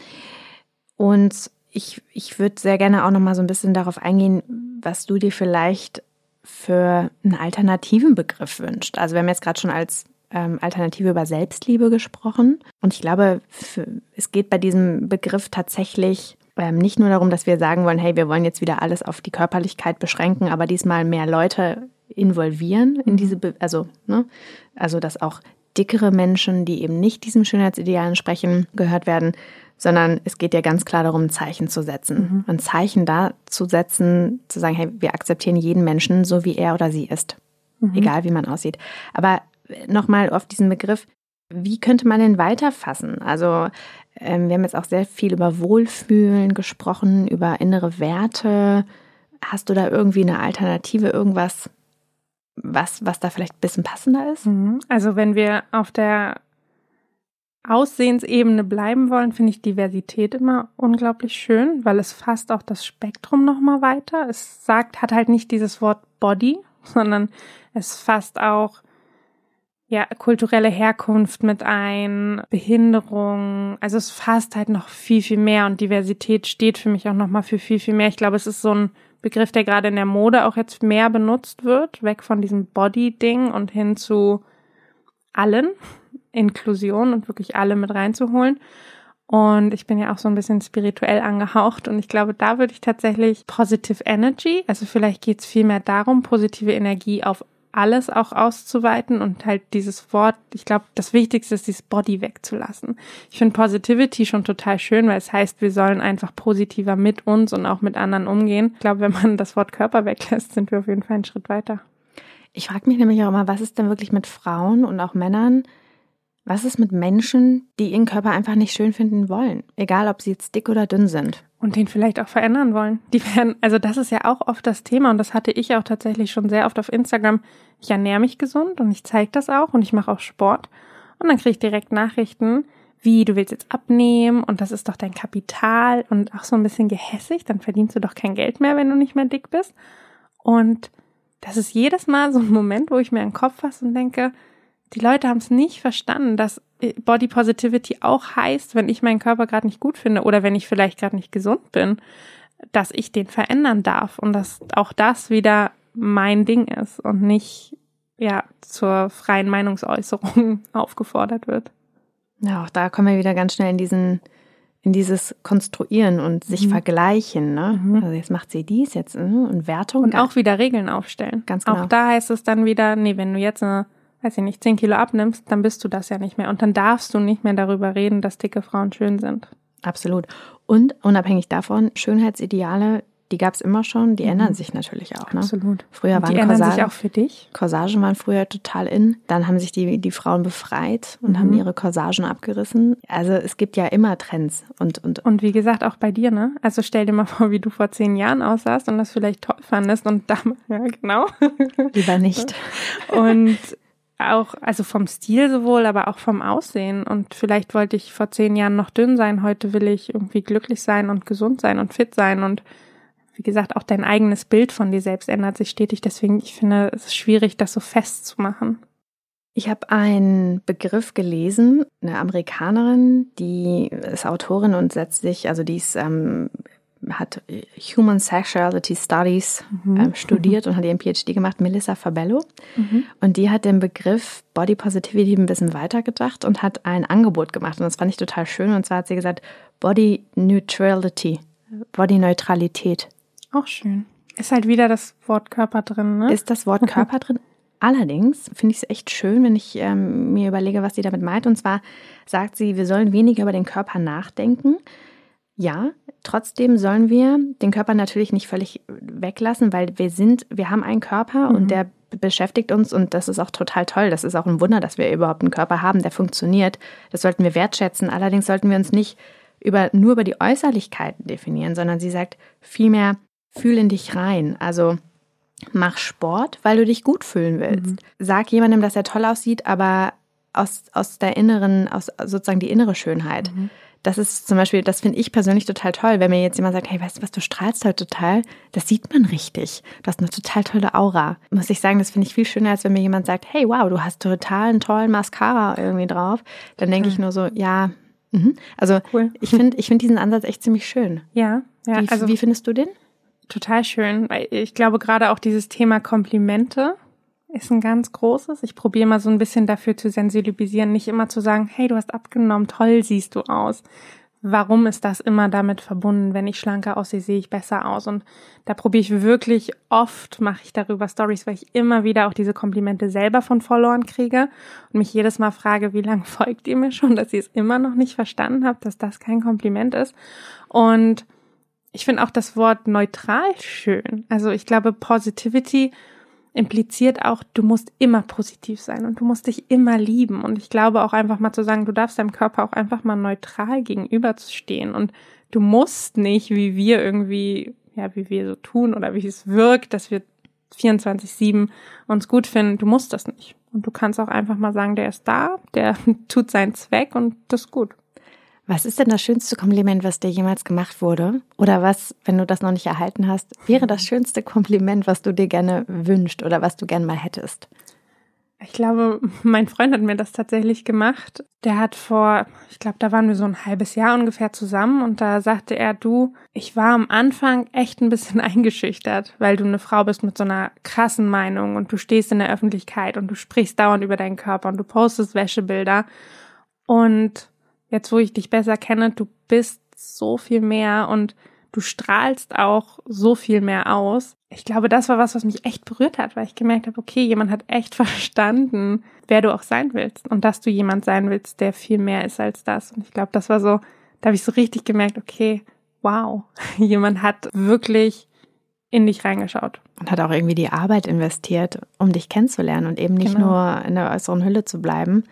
Und ich, ich würde sehr gerne auch noch mal so ein bisschen darauf eingehen, was du dir vielleicht für einen alternativen Begriff wünscht. Also wir haben jetzt gerade schon als ähm, Alternative über Selbstliebe gesprochen. Und ich glaube, für, es geht bei diesem Begriff tatsächlich ähm, nicht nur darum, dass wir sagen wollen, hey, wir wollen jetzt wieder alles auf die Körperlichkeit beschränken, aber diesmal mehr Leute involvieren in diese, Be also, ne, also dass auch dickere Menschen, die eben nicht diesem Schönheitsideal entsprechen, gehört werden, sondern es geht ja ganz klar darum, ein Zeichen zu setzen. Mhm. Ein Zeichen da zu setzen, zu sagen, hey, wir akzeptieren jeden Menschen, so wie er oder sie ist. Mhm. Egal wie man aussieht. Aber nochmal auf diesen Begriff, wie könnte man den weiterfassen? Also ähm, wir haben jetzt auch sehr viel über Wohlfühlen gesprochen, über innere Werte. Hast du da irgendwie eine Alternative, irgendwas, was, was da vielleicht ein bisschen passender ist? Mhm. Also wenn wir auf der Aussehensebene bleiben wollen, finde ich Diversität immer unglaublich schön, weil es fasst auch das Spektrum nochmal weiter. Es sagt, hat halt nicht dieses Wort Body, sondern es fasst auch ja, kulturelle Herkunft mit ein, Behinderung. Also es fasst halt noch viel, viel mehr und Diversität steht für mich auch nochmal für viel, viel mehr. Ich glaube, es ist so ein Begriff, der gerade in der Mode auch jetzt mehr benutzt wird, weg von diesem Body-Ding und hin zu allen, Inklusion und wirklich alle mit reinzuholen. Und ich bin ja auch so ein bisschen spirituell angehaucht und ich glaube, da würde ich tatsächlich Positive Energy, also vielleicht geht es vielmehr darum, positive Energie auf alles auch auszuweiten und halt dieses Wort, ich glaube, das Wichtigste ist, dieses Body wegzulassen. Ich finde Positivity schon total schön, weil es heißt, wir sollen einfach positiver mit uns und auch mit anderen umgehen. Ich glaube, wenn man das Wort Körper weglässt, sind wir auf jeden Fall einen Schritt weiter. Ich frage mich nämlich auch immer, was ist denn wirklich mit Frauen und auch Männern, was ist mit Menschen, die ihren Körper einfach nicht schön finden wollen? Egal, ob sie jetzt dick oder dünn sind. Und den vielleicht auch verändern wollen. Die werden, also das ist ja auch oft das Thema und das hatte ich auch tatsächlich schon sehr oft auf Instagram. Ich ernähre mich gesund und ich zeige das auch und ich mache auch Sport. Und dann kriege ich direkt Nachrichten, wie du willst jetzt abnehmen und das ist doch dein Kapital und auch so ein bisschen gehässig, dann verdienst du doch kein Geld mehr, wenn du nicht mehr dick bist. Und das ist jedes Mal so ein Moment, wo ich mir einen Kopf fasse und denke, die Leute haben es nicht verstanden, dass Body Positivity auch heißt, wenn ich meinen Körper gerade nicht gut finde oder wenn ich vielleicht gerade nicht gesund bin, dass ich den verändern darf und dass auch das wieder mein Ding ist und nicht ja zur freien Meinungsäußerung aufgefordert wird. Ja, auch da kommen wir wieder ganz schnell in diesen in dieses Konstruieren und sich mhm. vergleichen. Ne? Mhm. Also jetzt macht sie dies jetzt ne? und Wertung. Und auch wieder Regeln aufstellen. Ganz genau. Auch da heißt es dann wieder, nee, wenn du jetzt eine weiß ich nicht, 10 Kilo abnimmst, dann bist du das ja nicht mehr. Und dann darfst du nicht mehr darüber reden, dass dicke Frauen schön sind. Absolut. Und unabhängig davon, Schönheitsideale, die gab es immer schon, die mhm. ändern sich natürlich auch. Ne? Absolut. Früher waren die ändern Corsagen, sich auch für dich. Corsagen waren früher total in. Dann haben sich die, die Frauen befreit und mhm. haben ihre Corsagen abgerissen. Also es gibt ja immer Trends. Und, und, und wie gesagt, auch bei dir, ne? Also stell dir mal vor, wie du vor zehn Jahren aussahst und das vielleicht toll fandest und damals, ja genau. Lieber nicht. Und auch, also vom Stil sowohl, aber auch vom Aussehen. Und vielleicht wollte ich vor zehn Jahren noch dünn sein, heute will ich irgendwie glücklich sein und gesund sein und fit sein. Und wie gesagt, auch dein eigenes Bild von dir selbst ändert sich stetig. Deswegen, ich finde es ist schwierig, das so festzumachen. Ich habe einen Begriff gelesen, eine Amerikanerin, die ist Autorin und setzt sich, also die ist ähm, hat Human Sexuality Studies mhm. ähm, studiert und hat ihren PhD gemacht, Melissa Fabello. Mhm. Und die hat den Begriff Body Positivity ein bisschen weitergedacht und hat ein Angebot gemacht. Und das fand ich total schön. Und zwar hat sie gesagt, Body Neutrality, Body Neutralität. Auch schön. Ist halt wieder das Wort Körper drin, ne? Ist das Wort Körper drin? Allerdings finde ich es echt schön, wenn ich ähm, mir überlege, was sie damit meint. Und zwar sagt sie, wir sollen weniger über den Körper nachdenken, ja, trotzdem sollen wir den Körper natürlich nicht völlig weglassen, weil wir sind, wir haben einen Körper mhm. und der beschäftigt uns und das ist auch total toll. Das ist auch ein Wunder, dass wir überhaupt einen Körper haben, der funktioniert. Das sollten wir wertschätzen. Allerdings sollten wir uns nicht über, nur über die Äußerlichkeiten definieren, sondern sie sagt vielmehr, fühl in dich rein. Also mach Sport, weil du dich gut fühlen willst. Mhm. Sag jemandem, dass er toll aussieht, aber aus, aus der inneren, aus sozusagen die innere Schönheit. Mhm das ist zum Beispiel, das finde ich persönlich total toll, wenn mir jetzt jemand sagt, hey, weißt du was, du strahlst heute total, das sieht man richtig. Du hast eine total tolle Aura. Muss ich sagen, das finde ich viel schöner, als wenn mir jemand sagt, hey, wow, du hast total einen tollen Mascara irgendwie drauf. Dann denke mhm. ich nur so, ja, mh. also cool. ich finde ich finde diesen Ansatz echt ziemlich schön. Ja, ja. Wie, also, wie findest du den? Total schön, weil ich glaube gerade auch dieses Thema Komplimente ist ein ganz großes. Ich probiere mal so ein bisschen dafür zu sensibilisieren, nicht immer zu sagen, hey, du hast abgenommen, toll siehst du aus. Warum ist das immer damit verbunden? Wenn ich schlanker aussehe, sehe ich besser aus. Und da probiere ich wirklich oft, mache ich darüber Stories, weil ich immer wieder auch diese Komplimente selber von Followern kriege und mich jedes Mal frage, wie lange folgt ihr mir schon, dass ihr es immer noch nicht verstanden habt, dass das kein Kompliment ist. Und ich finde auch das Wort neutral schön. Also ich glaube, Positivity impliziert auch, du musst immer positiv sein und du musst dich immer lieben. Und ich glaube auch einfach mal zu sagen, du darfst deinem Körper auch einfach mal neutral gegenüberzustehen und du musst nicht, wie wir irgendwie, ja, wie wir so tun oder wie es wirkt, dass wir 24-7 uns gut finden. Du musst das nicht. Und du kannst auch einfach mal sagen, der ist da, der tut seinen Zweck und das ist gut. Was ist denn das schönste Kompliment, was dir jemals gemacht wurde? Oder was, wenn du das noch nicht erhalten hast, wäre das schönste Kompliment, was du dir gerne wünscht oder was du gerne mal hättest? Ich glaube, mein Freund hat mir das tatsächlich gemacht. Der hat vor, ich glaube, da waren wir so ein halbes Jahr ungefähr zusammen und da sagte er, du, ich war am Anfang echt ein bisschen eingeschüchtert, weil du eine Frau bist mit so einer krassen Meinung und du stehst in der Öffentlichkeit und du sprichst dauernd über deinen Körper und du postest Wäschebilder. Und jetzt, wo ich dich besser kenne, du bist so viel mehr und du strahlst auch so viel mehr aus. Ich glaube, das war was, was mich echt berührt hat, weil ich gemerkt habe, okay, jemand hat echt verstanden, wer du auch sein willst und dass du jemand sein willst, der viel mehr ist als das. Und ich glaube, das war so, da habe ich so richtig gemerkt, okay, wow, jemand hat wirklich in dich reingeschaut. Und hat auch irgendwie die Arbeit investiert, um dich kennenzulernen und eben nicht genau. nur in der äußeren Hülle zu bleiben.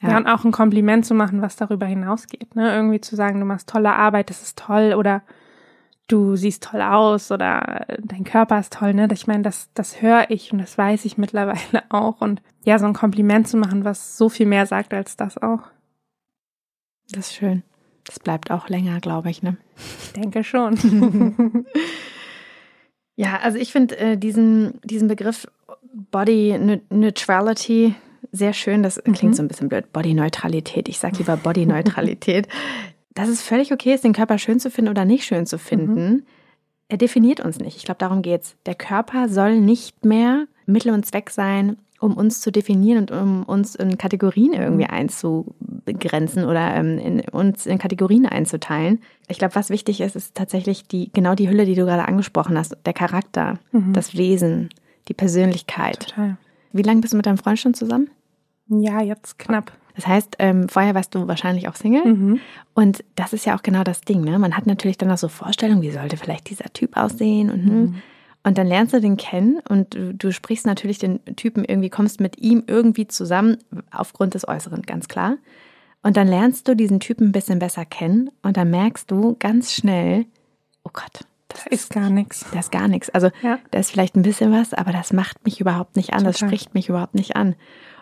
Ja. ja. und auch ein Kompliment zu machen, was darüber hinausgeht. Ne? Irgendwie zu sagen, du machst tolle Arbeit, das ist toll oder du siehst toll aus oder dein Körper ist toll, ne? Ich meine, das, das höre ich und das weiß ich mittlerweile auch. Und ja, so ein Kompliment zu machen, was so viel mehr sagt als das auch. Das ist schön. Das bleibt auch länger, glaube ich, ne? Ich denke schon. ja, also ich finde äh, diesen, diesen Begriff Body Neutrality sehr schön. Das klingt mhm. so ein bisschen blöd. Body Neutralität. Ich sage lieber Body Neutralität. dass es völlig okay ist, den Körper schön zu finden oder nicht schön zu finden. Mhm. Er definiert uns nicht. Ich glaube, darum geht's. Der Körper soll nicht mehr Mittel und Zweck sein, um uns zu definieren und um uns in Kategorien irgendwie mhm. einzugrenzen oder ähm, in, uns in Kategorien einzuteilen. Ich glaube, was wichtig ist, ist tatsächlich die, genau die Hülle, die du gerade angesprochen hast. Der Charakter, mhm. das Wesen, die Persönlichkeit. Total. Wie lange bist du mit deinem Freund schon zusammen? Ja, jetzt knapp. Das heißt, ähm, vorher warst du wahrscheinlich auch Single. Mhm. Und das ist ja auch genau das Ding. Ne? Man hat natürlich dann auch so Vorstellungen, wie sollte vielleicht dieser Typ aussehen und hm. mhm. Und dann lernst du den kennen und du, du, sprichst natürlich den Typen irgendwie, kommst mit ihm irgendwie zusammen, aufgrund des Äußeren, ganz klar. Und dann lernst du diesen Typen ein bisschen besser kennen und dann merkst du ganz schnell, oh Gott, das da ist gar nichts. Das ist gar nichts. Also ja. da ist vielleicht ein bisschen was, aber das macht mich überhaupt nicht an, Total. das spricht mich überhaupt nicht an.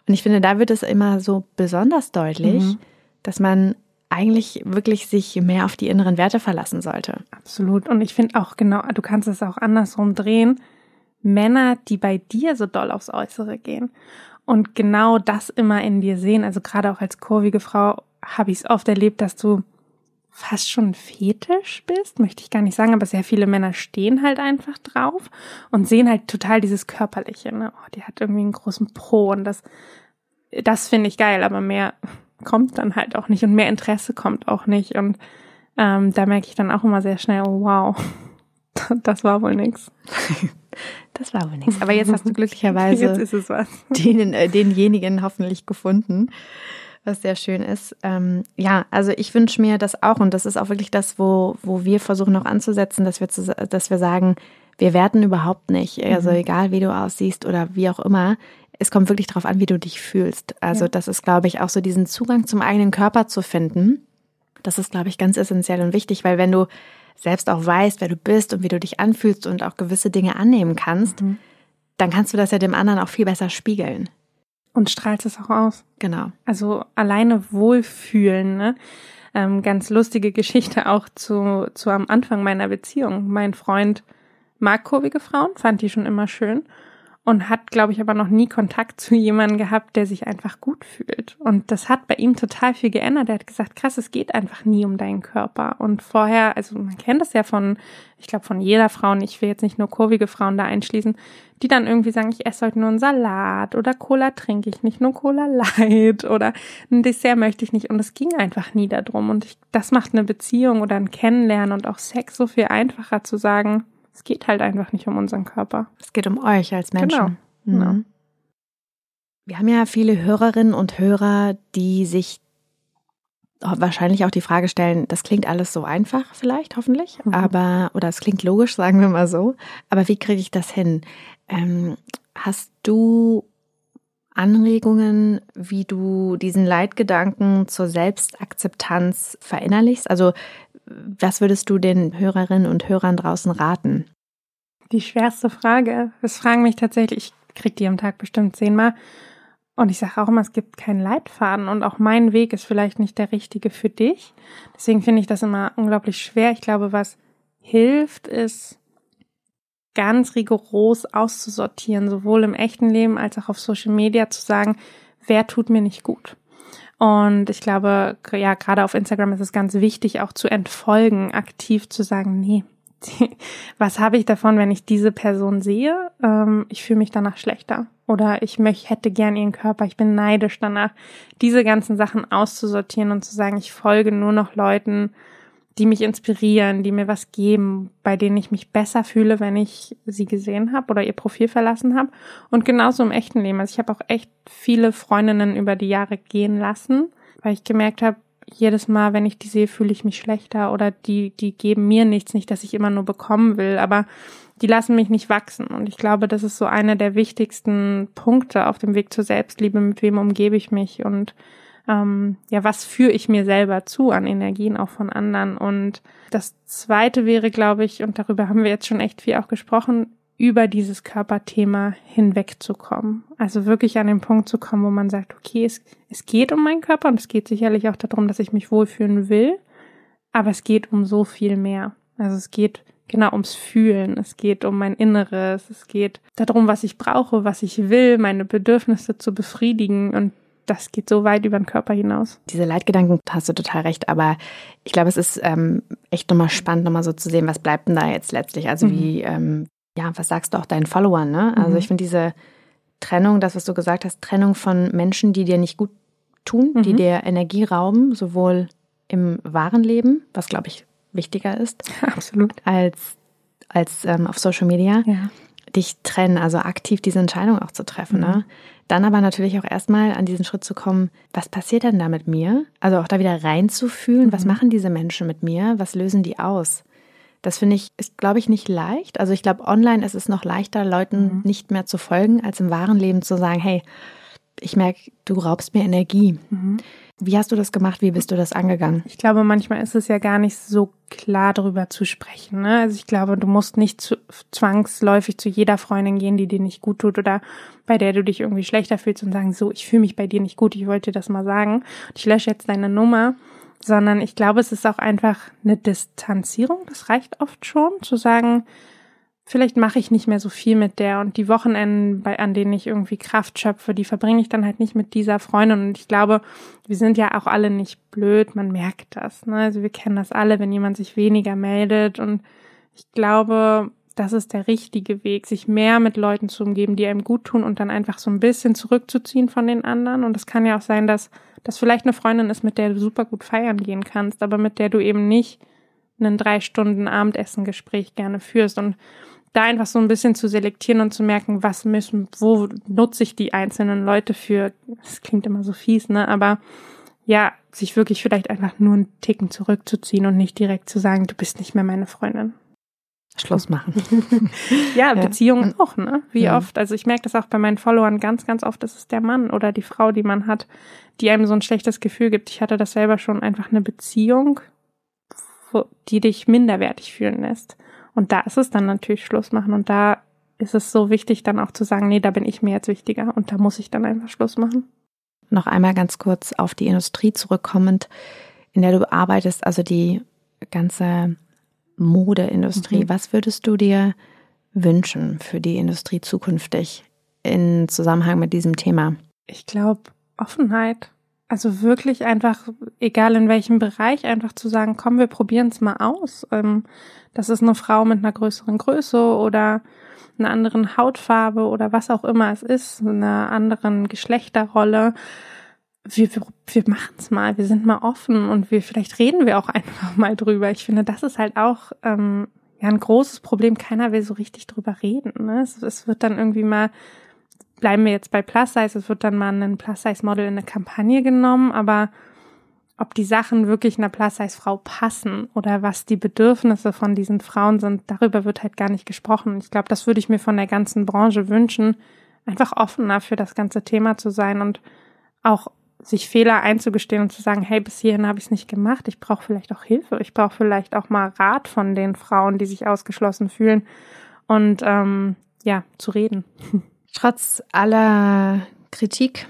Und ich finde, da wird es immer so besonders deutlich, mhm. dass man eigentlich wirklich sich mehr auf die inneren Werte verlassen sollte. Absolut. Und ich finde auch genau, du kannst es auch andersrum drehen. Männer, die bei dir so doll aufs Äußere gehen und genau das immer in dir sehen, also gerade auch als kurvige Frau habe ich es oft erlebt, dass du fast schon fetisch bist, möchte ich gar nicht sagen, aber sehr viele Männer stehen halt einfach drauf und sehen halt total dieses Körperliche. Ne? Oh, die hat irgendwie einen großen Po und das, das finde ich geil, aber mehr kommt dann halt auch nicht und mehr Interesse kommt auch nicht. Und ähm, da merke ich dann auch immer sehr schnell, oh wow, das war wohl nix. Das war wohl nichts. Aber jetzt hast du glücklicherweise den, äh, denjenigen hoffentlich gefunden, was sehr schön ist. Ähm, ja, also ich wünsche mir das auch und das ist auch wirklich das, wo, wo wir versuchen noch anzusetzen, dass wir, zu, dass wir sagen, wir werten überhaupt nicht. Also mhm. egal, wie du aussiehst oder wie auch immer, es kommt wirklich darauf an, wie du dich fühlst. Also ja. das ist, glaube ich, auch so diesen Zugang zum eigenen Körper zu finden. Das ist, glaube ich, ganz essentiell und wichtig, weil wenn du selbst auch weißt, wer du bist und wie du dich anfühlst und auch gewisse Dinge annehmen kannst, mhm. dann kannst du das ja dem anderen auch viel besser spiegeln. Und strahlt es auch aus. Genau. Also alleine wohlfühlen, ne? Ähm, ganz lustige Geschichte auch zu, zu am Anfang meiner Beziehung. Mein Freund mag kurvige Frauen, fand die schon immer schön und hat, glaube ich, aber noch nie Kontakt zu jemandem gehabt, der sich einfach gut fühlt. Und das hat bei ihm total viel geändert. Er hat gesagt, krass, es geht einfach nie um deinen Körper. Und vorher, also man kennt das ja von, ich glaube, von jeder Frau, und ich will jetzt nicht nur kurvige Frauen da einschließen, die dann irgendwie sagen, ich esse heute nur einen Salat oder Cola trinke ich nicht, nur Cola Light oder ein Dessert möchte ich nicht. Und es ging einfach nie darum. Und ich, das macht eine Beziehung oder ein Kennenlernen und auch Sex so viel einfacher zu sagen, es geht halt einfach nicht um unseren Körper. Es geht um euch als Menschen. Genau. Mhm. genau. Wir haben ja viele Hörerinnen und Hörer, die sich wahrscheinlich auch die Frage stellen, das klingt alles so einfach vielleicht, hoffentlich, mhm. aber, oder es klingt logisch, sagen wir mal so, aber wie kriege ich das hin? Ähm, hast du Anregungen, wie du diesen Leitgedanken zur Selbstakzeptanz verinnerlichst? Also was würdest du den Hörerinnen und Hörern draußen raten? Die schwerste Frage. Das fragen mich tatsächlich, ich krieg die am Tag bestimmt zehnmal. Und ich sage auch immer, es gibt keinen Leitfaden und auch mein Weg ist vielleicht nicht der richtige für dich. Deswegen finde ich das immer unglaublich schwer. Ich glaube, was hilft, ist ganz rigoros auszusortieren, sowohl im echten Leben als auch auf Social Media zu sagen, wer tut mir nicht gut. Und ich glaube, ja, gerade auf Instagram ist es ganz wichtig, auch zu entfolgen, aktiv zu sagen, nee, was habe ich davon, wenn ich diese Person sehe? Ähm, ich fühle mich danach schlechter. Oder ich möchte, hätte gern ihren Körper, ich bin neidisch danach, diese ganzen Sachen auszusortieren und zu sagen, ich folge nur noch Leuten, die mich inspirieren, die mir was geben, bei denen ich mich besser fühle, wenn ich sie gesehen habe oder ihr Profil verlassen habe. Und genauso im echten Leben. Also ich habe auch echt viele Freundinnen über die Jahre gehen lassen, weil ich gemerkt habe, jedes Mal, wenn ich die sehe, fühle ich mich schlechter oder die, die geben mir nichts, nicht, dass ich immer nur bekommen will, aber die lassen mich nicht wachsen. Und ich glaube, das ist so einer der wichtigsten Punkte auf dem Weg zur Selbstliebe, mit wem umgebe ich mich und ähm, ja, was führe ich mir selber zu an Energien auch von anderen. Und das zweite wäre, glaube ich, und darüber haben wir jetzt schon echt viel auch gesprochen, über dieses Körperthema hinwegzukommen. Also wirklich an den Punkt zu kommen, wo man sagt, okay, es, es geht um meinen Körper und es geht sicherlich auch darum, dass ich mich wohlfühlen will, aber es geht um so viel mehr. Also es geht genau ums Fühlen, es geht um mein Inneres, es geht darum, was ich brauche, was ich will, meine Bedürfnisse zu befriedigen und das geht so weit über den Körper hinaus. Diese Leitgedanken hast du total recht, aber ich glaube, es ist ähm, echt nochmal spannend, nochmal so zu sehen, was bleibt denn da jetzt letztlich? Also mhm. wie, ähm, ja, was sagst du auch deinen Followern, ne? Also mhm. ich finde diese Trennung, das, was du gesagt hast, Trennung von Menschen, die dir nicht gut tun, mhm. die dir Energie rauben, sowohl im wahren Leben, was glaube ich wichtiger ist, absolut, als als ähm, auf Social Media, ja. dich trennen, also aktiv diese Entscheidung auch zu treffen. Ne? Dann aber natürlich auch erstmal an diesen Schritt zu kommen, was passiert denn da mit mir? Also auch da wieder reinzufühlen, mhm. was machen diese Menschen mit mir? Was lösen die aus? Das finde ich, ist, glaube ich, nicht leicht. Also ich glaube, online ist es noch leichter, Leuten mhm. nicht mehr zu folgen, als im wahren Leben zu sagen, hey, ich merke, du raubst mir Energie. Mhm. Wie hast du das gemacht? Wie bist du das angegangen? Ich glaube, manchmal ist es ja gar nicht so klar darüber zu sprechen. Ne? Also ich glaube, du musst nicht zu, zwangsläufig zu jeder Freundin gehen, die dir nicht gut tut oder bei der du dich irgendwie schlechter fühlst und sagen, so, ich fühle mich bei dir nicht gut, ich wollte dir das mal sagen. Ich lösche jetzt deine Nummer. Sondern ich glaube, es ist auch einfach eine Distanzierung. Das reicht oft schon, zu sagen, vielleicht mache ich nicht mehr so viel mit der und die Wochenenden, bei, an denen ich irgendwie Kraft schöpfe, die verbringe ich dann halt nicht mit dieser Freundin. Und ich glaube, wir sind ja auch alle nicht blöd, man merkt das. Ne? Also wir kennen das alle, wenn jemand sich weniger meldet. Und ich glaube, das ist der richtige Weg, sich mehr mit Leuten zu umgeben, die einem gut tun und dann einfach so ein bisschen zurückzuziehen von den anderen. Und es kann ja auch sein, dass das vielleicht eine Freundin ist, mit der du super gut feiern gehen kannst, aber mit der du eben nicht einen drei Stunden Abendessen-Gespräch gerne führst. Und da einfach so ein bisschen zu selektieren und zu merken, was müssen, wo nutze ich die einzelnen Leute für, das klingt immer so fies, ne, aber ja, sich wirklich vielleicht einfach nur einen Ticken zurückzuziehen und nicht direkt zu sagen, du bist nicht mehr meine Freundin. Schluss machen. ja, Beziehungen ja. auch, ne? Wie ja. oft. Also ich merke das auch bei meinen Followern ganz, ganz oft, das ist der Mann oder die Frau, die man hat, die einem so ein schlechtes Gefühl gibt. Ich hatte das selber schon einfach eine Beziehung, die dich minderwertig fühlen lässt. Und da ist es dann natürlich Schluss machen und da ist es so wichtig, dann auch zu sagen, nee, da bin ich mir jetzt wichtiger und da muss ich dann einfach Schluss machen. Noch einmal ganz kurz auf die Industrie zurückkommend, in der du arbeitest, also die ganze Modeindustrie. Mhm. Was würdest du dir wünschen für die Industrie zukünftig in Zusammenhang mit diesem Thema? Ich glaube, Offenheit. Also wirklich einfach, egal in welchem Bereich, einfach zu sagen, komm, wir probieren es mal aus. Ähm, das ist eine Frau mit einer größeren Größe oder einer anderen Hautfarbe oder was auch immer es ist, einer anderen Geschlechterrolle. Wir, wir, wir machen es mal, wir sind mal offen und wir vielleicht reden wir auch einfach mal drüber. Ich finde, das ist halt auch ähm, ja ein großes Problem. Keiner will so richtig drüber reden. Ne? Es, es wird dann irgendwie mal bleiben wir jetzt bei Plus Size, es wird dann mal ein Plus Size Model in eine Kampagne genommen, aber ob die Sachen wirklich einer Plus Size Frau passen oder was die Bedürfnisse von diesen Frauen sind, darüber wird halt gar nicht gesprochen. Ich glaube, das würde ich mir von der ganzen Branche wünschen, einfach offener für das ganze Thema zu sein und auch sich Fehler einzugestehen und zu sagen, hey, bis hierhin habe ich es nicht gemacht, ich brauche vielleicht auch Hilfe, ich brauche vielleicht auch mal Rat von den Frauen, die sich ausgeschlossen fühlen und ähm, ja, zu reden. Trotz aller Kritik,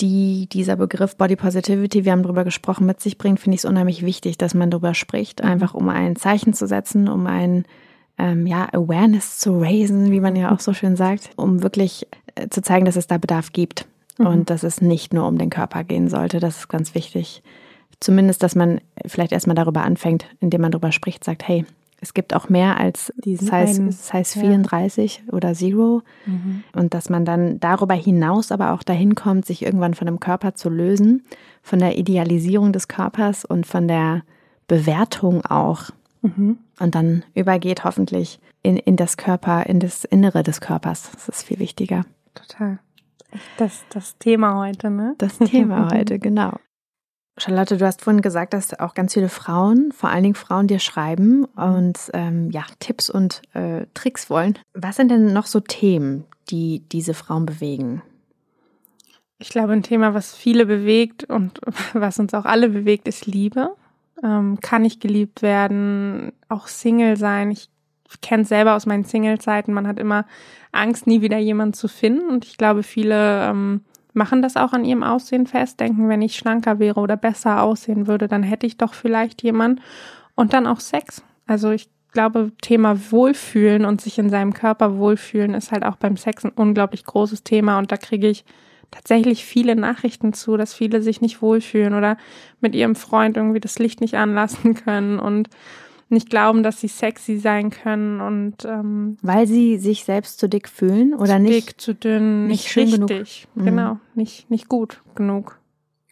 die dieser Begriff Body Positivity, wir haben darüber gesprochen, mit sich bringt, finde ich es unheimlich wichtig, dass man darüber spricht, einfach um ein Zeichen zu setzen, um ein ähm, ja, Awareness zu raisen, wie man ja auch so schön sagt, um wirklich äh, zu zeigen, dass es da Bedarf gibt mhm. und dass es nicht nur um den Körper gehen sollte. Das ist ganz wichtig. Zumindest, dass man vielleicht erstmal darüber anfängt, indem man darüber spricht, sagt, hey, es gibt auch mehr als Diesen Size, einen, Size 34 ja. oder Zero. Mhm. Und dass man dann darüber hinaus aber auch dahin kommt, sich irgendwann von dem Körper zu lösen, von der Idealisierung des Körpers und von der Bewertung auch. Mhm. Und dann übergeht hoffentlich in, in das Körper, in das Innere des Körpers. Das ist viel wichtiger. Total. Das, das Thema heute, ne? Das Thema heute, genau. Charlotte, du hast vorhin gesagt, dass auch ganz viele Frauen, vor allen Dingen Frauen, dir schreiben und ähm, ja, Tipps und äh, Tricks wollen. Was sind denn noch so Themen, die diese Frauen bewegen? Ich glaube, ein Thema, was viele bewegt und was uns auch alle bewegt, ist Liebe. Ähm, kann ich geliebt werden? Auch Single sein? Ich kenne es selber aus meinen Single-Zeiten. Man hat immer Angst, nie wieder jemanden zu finden. Und ich glaube, viele ähm, machen das auch an ihrem Aussehen fest, denken, wenn ich schlanker wäre oder besser aussehen würde, dann hätte ich doch vielleicht jemanden. Und dann auch Sex. Also ich glaube, Thema Wohlfühlen und sich in seinem Körper wohlfühlen ist halt auch beim Sex ein unglaublich großes Thema. Und da kriege ich tatsächlich viele Nachrichten zu, dass viele sich nicht wohlfühlen oder mit ihrem Freund irgendwie das Licht nicht anlassen können und nicht glauben, dass sie sexy sein können und ähm, weil sie sich selbst zu dick fühlen oder zu nicht dick, zu dünn, nicht, nicht richtig, genug. Mhm. genau, nicht nicht gut genug.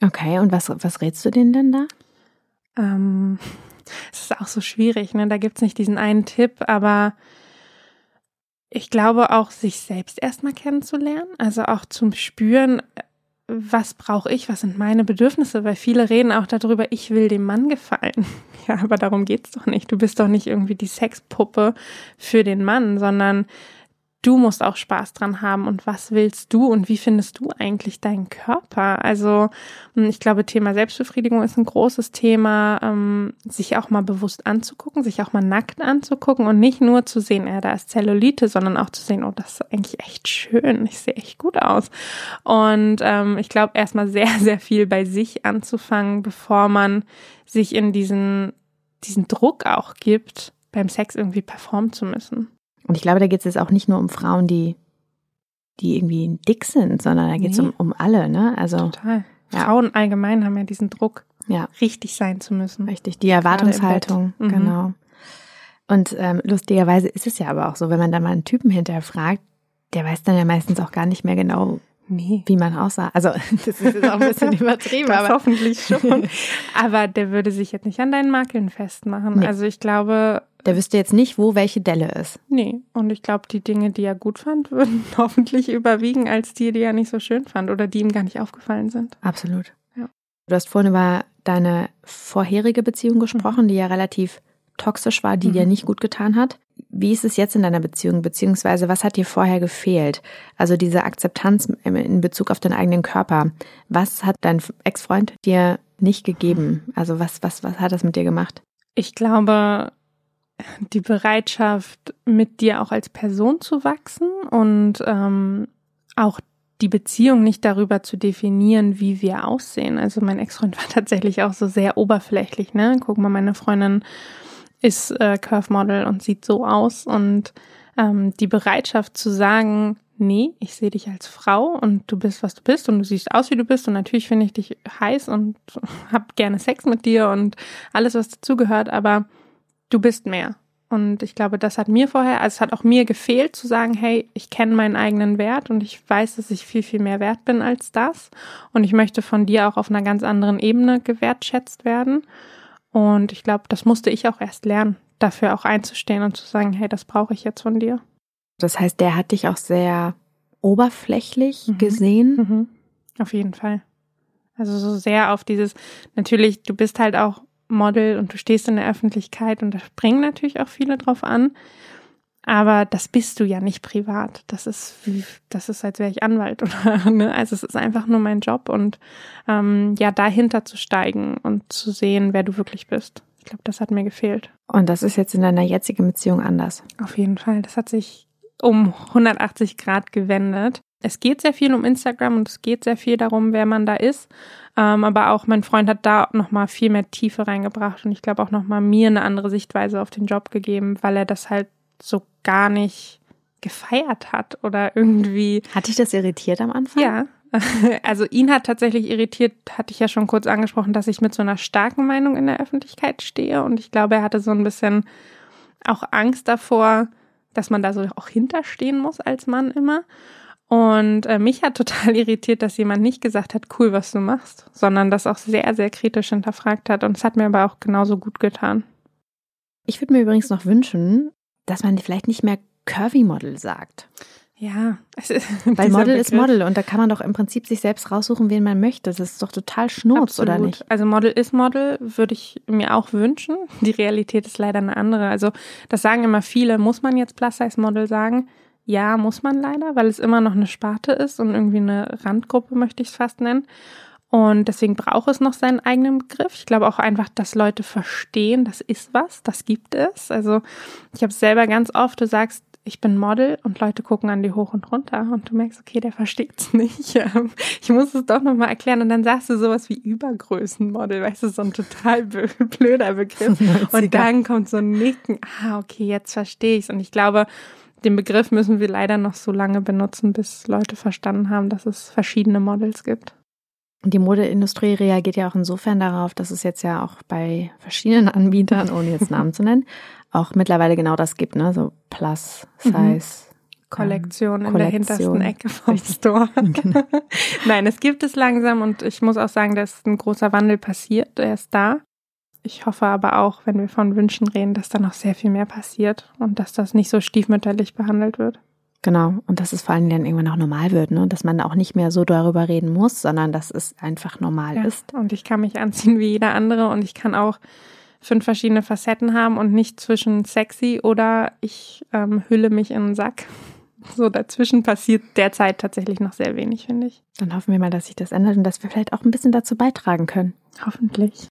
Okay, und was was rätst du denen denn da? Ähm, es ist auch so schwierig, ne? Da gibt's nicht diesen einen Tipp, aber ich glaube auch, sich selbst erstmal kennenzulernen, also auch zum Spüren, was brauche ich, was sind meine Bedürfnisse, weil viele reden auch darüber, ich will dem Mann gefallen. Ja, aber darum geht's doch nicht. Du bist doch nicht irgendwie die Sexpuppe für den Mann, sondern du musst auch Spaß dran haben und was willst du und wie findest du eigentlich deinen Körper? Also hm, ich glaube, Thema Selbstbefriedigung ist ein großes Thema, ähm, sich auch mal bewusst anzugucken, sich auch mal nackt anzugucken und nicht nur zu sehen, ja, da ist Zellulite, sondern auch zu sehen, oh, das ist eigentlich echt schön, ich sehe echt gut aus. Und ähm, ich glaube, erstmal sehr, sehr viel bei sich anzufangen, bevor man sich in diesen, diesen Druck auch gibt, beim Sex irgendwie performen zu müssen. Und ich glaube, da geht es jetzt auch nicht nur um Frauen, die, die irgendwie dick sind, sondern da geht es nee. um, um alle, ne? Also. Total. Ja. Frauen allgemein haben ja diesen Druck, ja. richtig sein zu müssen. Richtig, die Erwartungshaltung, mhm. genau. Und ähm, lustigerweise ist es ja aber auch so, wenn man da mal einen Typen hinterher fragt, der weiß dann ja meistens auch gar nicht mehr genau, Nee. Wie man aussah. Also, das ist jetzt auch ein bisschen übertrieben. aber hoffentlich schon. aber der würde sich jetzt nicht an deinen Makeln festmachen. Nee. Also, ich glaube. Der wüsste jetzt nicht, wo welche Delle ist. Nee. Und ich glaube, die Dinge, die er gut fand, würden hoffentlich überwiegen als die, die er nicht so schön fand oder die ihm gar nicht aufgefallen sind. Absolut. Ja. Du hast vorhin über deine vorherige Beziehung gesprochen, mhm. die ja relativ toxisch war, die mhm. dir nicht gut getan hat. Wie ist es jetzt in deiner Beziehung, beziehungsweise was hat dir vorher gefehlt? Also diese Akzeptanz in Bezug auf deinen eigenen Körper. Was hat dein Ex-Freund dir nicht gegeben? Also was, was, was hat das mit dir gemacht? Ich glaube, die Bereitschaft, mit dir auch als Person zu wachsen und ähm, auch die Beziehung nicht darüber zu definieren, wie wir aussehen. Also mein Ex-Freund war tatsächlich auch so sehr oberflächlich, ne? Guck mal, meine Freundin ist äh, Curve Model und sieht so aus und ähm, die Bereitschaft zu sagen, nee, ich sehe dich als Frau und du bist, was du bist und du siehst aus, wie du bist und natürlich finde ich dich heiß und hab gerne Sex mit dir und alles, was dazugehört, aber du bist mehr. Und ich glaube, das hat mir vorher, also es hat auch mir gefehlt zu sagen, hey, ich kenne meinen eigenen Wert und ich weiß, dass ich viel, viel mehr wert bin als das. Und ich möchte von dir auch auf einer ganz anderen Ebene gewertschätzt werden. Und ich glaube, das musste ich auch erst lernen, dafür auch einzustehen und zu sagen, hey, das brauche ich jetzt von dir. Das heißt, der hat dich auch sehr oberflächlich mhm. gesehen? Mhm. Auf jeden Fall. Also so sehr auf dieses, natürlich, du bist halt auch Model und du stehst in der Öffentlichkeit und da springen natürlich auch viele drauf an. Aber das bist du ja nicht privat. Das ist, das ist, als wäre ich Anwalt oder, ne? Also es ist einfach nur mein Job und ähm, ja, dahinter zu steigen und zu sehen, wer du wirklich bist. Ich glaube, das hat mir gefehlt. Und das ist jetzt in deiner jetzigen Beziehung anders. Auf jeden Fall. Das hat sich um 180 Grad gewendet. Es geht sehr viel um Instagram und es geht sehr viel darum, wer man da ist. Ähm, aber auch mein Freund hat da nochmal viel mehr Tiefe reingebracht und ich glaube auch nochmal mir eine andere Sichtweise auf den Job gegeben, weil er das halt so gar nicht gefeiert hat oder irgendwie. Hat dich das irritiert am Anfang? Ja. Also ihn hat tatsächlich irritiert, hatte ich ja schon kurz angesprochen, dass ich mit so einer starken Meinung in der Öffentlichkeit stehe. Und ich glaube, er hatte so ein bisschen auch Angst davor, dass man da so auch hinterstehen muss als Mann immer. Und äh, mich hat total irritiert, dass jemand nicht gesagt hat, cool, was du machst, sondern das auch sehr, sehr kritisch hinterfragt hat. Und es hat mir aber auch genauso gut getan. Ich würde mir übrigens noch wünschen, dass man vielleicht nicht mehr Curvy Model sagt. Ja, weil Model Begriff. ist Model und da kann man doch im Prinzip sich selbst raussuchen, wen man möchte. Das ist doch total Schnurz, Absolut. oder nicht? Also Model ist Model, würde ich mir auch wünschen. Die Realität ist leider eine andere. Also das sagen immer viele. Muss man jetzt Plus-Size-Model sagen? Ja, muss man leider, weil es immer noch eine Sparte ist und irgendwie eine Randgruppe, möchte ich es fast nennen. Und deswegen braucht es noch seinen eigenen Begriff. Ich glaube auch einfach, dass Leute verstehen, das ist was, das gibt es. Also ich habe es selber ganz oft, du sagst, ich bin Model und Leute gucken an dir hoch und runter und du merkst, okay, der versteht's nicht. Ich muss es doch nochmal erklären und dann sagst du sowas wie Übergrößenmodel, weißt du, so ein total blöder Begriff. Und dann kommt so ein Nicken, ah, okay, jetzt verstehe ich's. Und ich glaube, den Begriff müssen wir leider noch so lange benutzen, bis Leute verstanden haben, dass es verschiedene Models gibt. Die Modeindustrie reagiert ja auch insofern darauf, dass es jetzt ja auch bei verschiedenen Anbietern, ohne jetzt Namen zu nennen, auch mittlerweile genau das gibt, ne? So Plus, Size. Mhm. Kollektion in der hintersten Ecke vom Store. Genau. Nein, es gibt es langsam und ich muss auch sagen, dass ein großer Wandel passiert. Er ist da. Ich hoffe aber auch, wenn wir von Wünschen reden, dass da noch sehr viel mehr passiert und dass das nicht so stiefmütterlich behandelt wird. Genau, und dass es vor allem dann irgendwann auch normal wird, ne? dass man auch nicht mehr so darüber reden muss, sondern dass es einfach normal ja, ist. Und ich kann mich anziehen wie jeder andere und ich kann auch fünf verschiedene Facetten haben und nicht zwischen sexy oder ich ähm, hülle mich in einen Sack. So dazwischen passiert derzeit tatsächlich noch sehr wenig, finde ich. Dann hoffen wir mal, dass sich das ändert und dass wir vielleicht auch ein bisschen dazu beitragen können. Hoffentlich.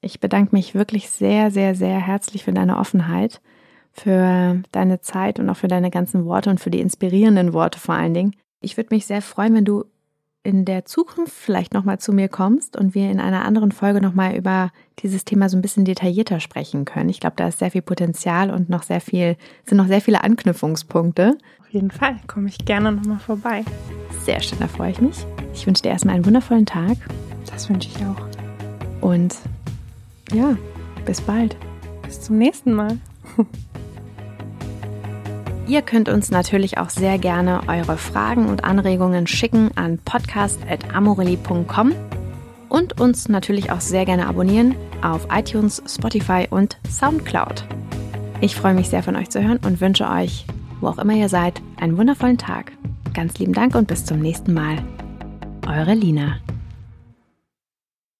Ich bedanke mich wirklich sehr, sehr, sehr herzlich für deine Offenheit für deine Zeit und auch für deine ganzen Worte und für die inspirierenden Worte vor allen Dingen. Ich würde mich sehr freuen, wenn du in der Zukunft vielleicht nochmal zu mir kommst und wir in einer anderen Folge nochmal über dieses Thema so ein bisschen detaillierter sprechen können. Ich glaube, da ist sehr viel Potenzial und noch sehr viel, sind noch sehr viele Anknüpfungspunkte. Auf jeden Fall, komme ich gerne nochmal vorbei. Sehr schön, da freue ich mich. Ich wünsche dir erstmal einen wundervollen Tag. Das wünsche ich auch. Und ja, bis bald. Bis zum nächsten Mal. Ihr könnt uns natürlich auch sehr gerne eure Fragen und Anregungen schicken an podcast.amorelli.com und uns natürlich auch sehr gerne abonnieren auf iTunes, Spotify und Soundcloud. Ich freue mich sehr von euch zu hören und wünsche euch, wo auch immer ihr seid, einen wundervollen Tag. Ganz lieben Dank und bis zum nächsten Mal. Eure Lina.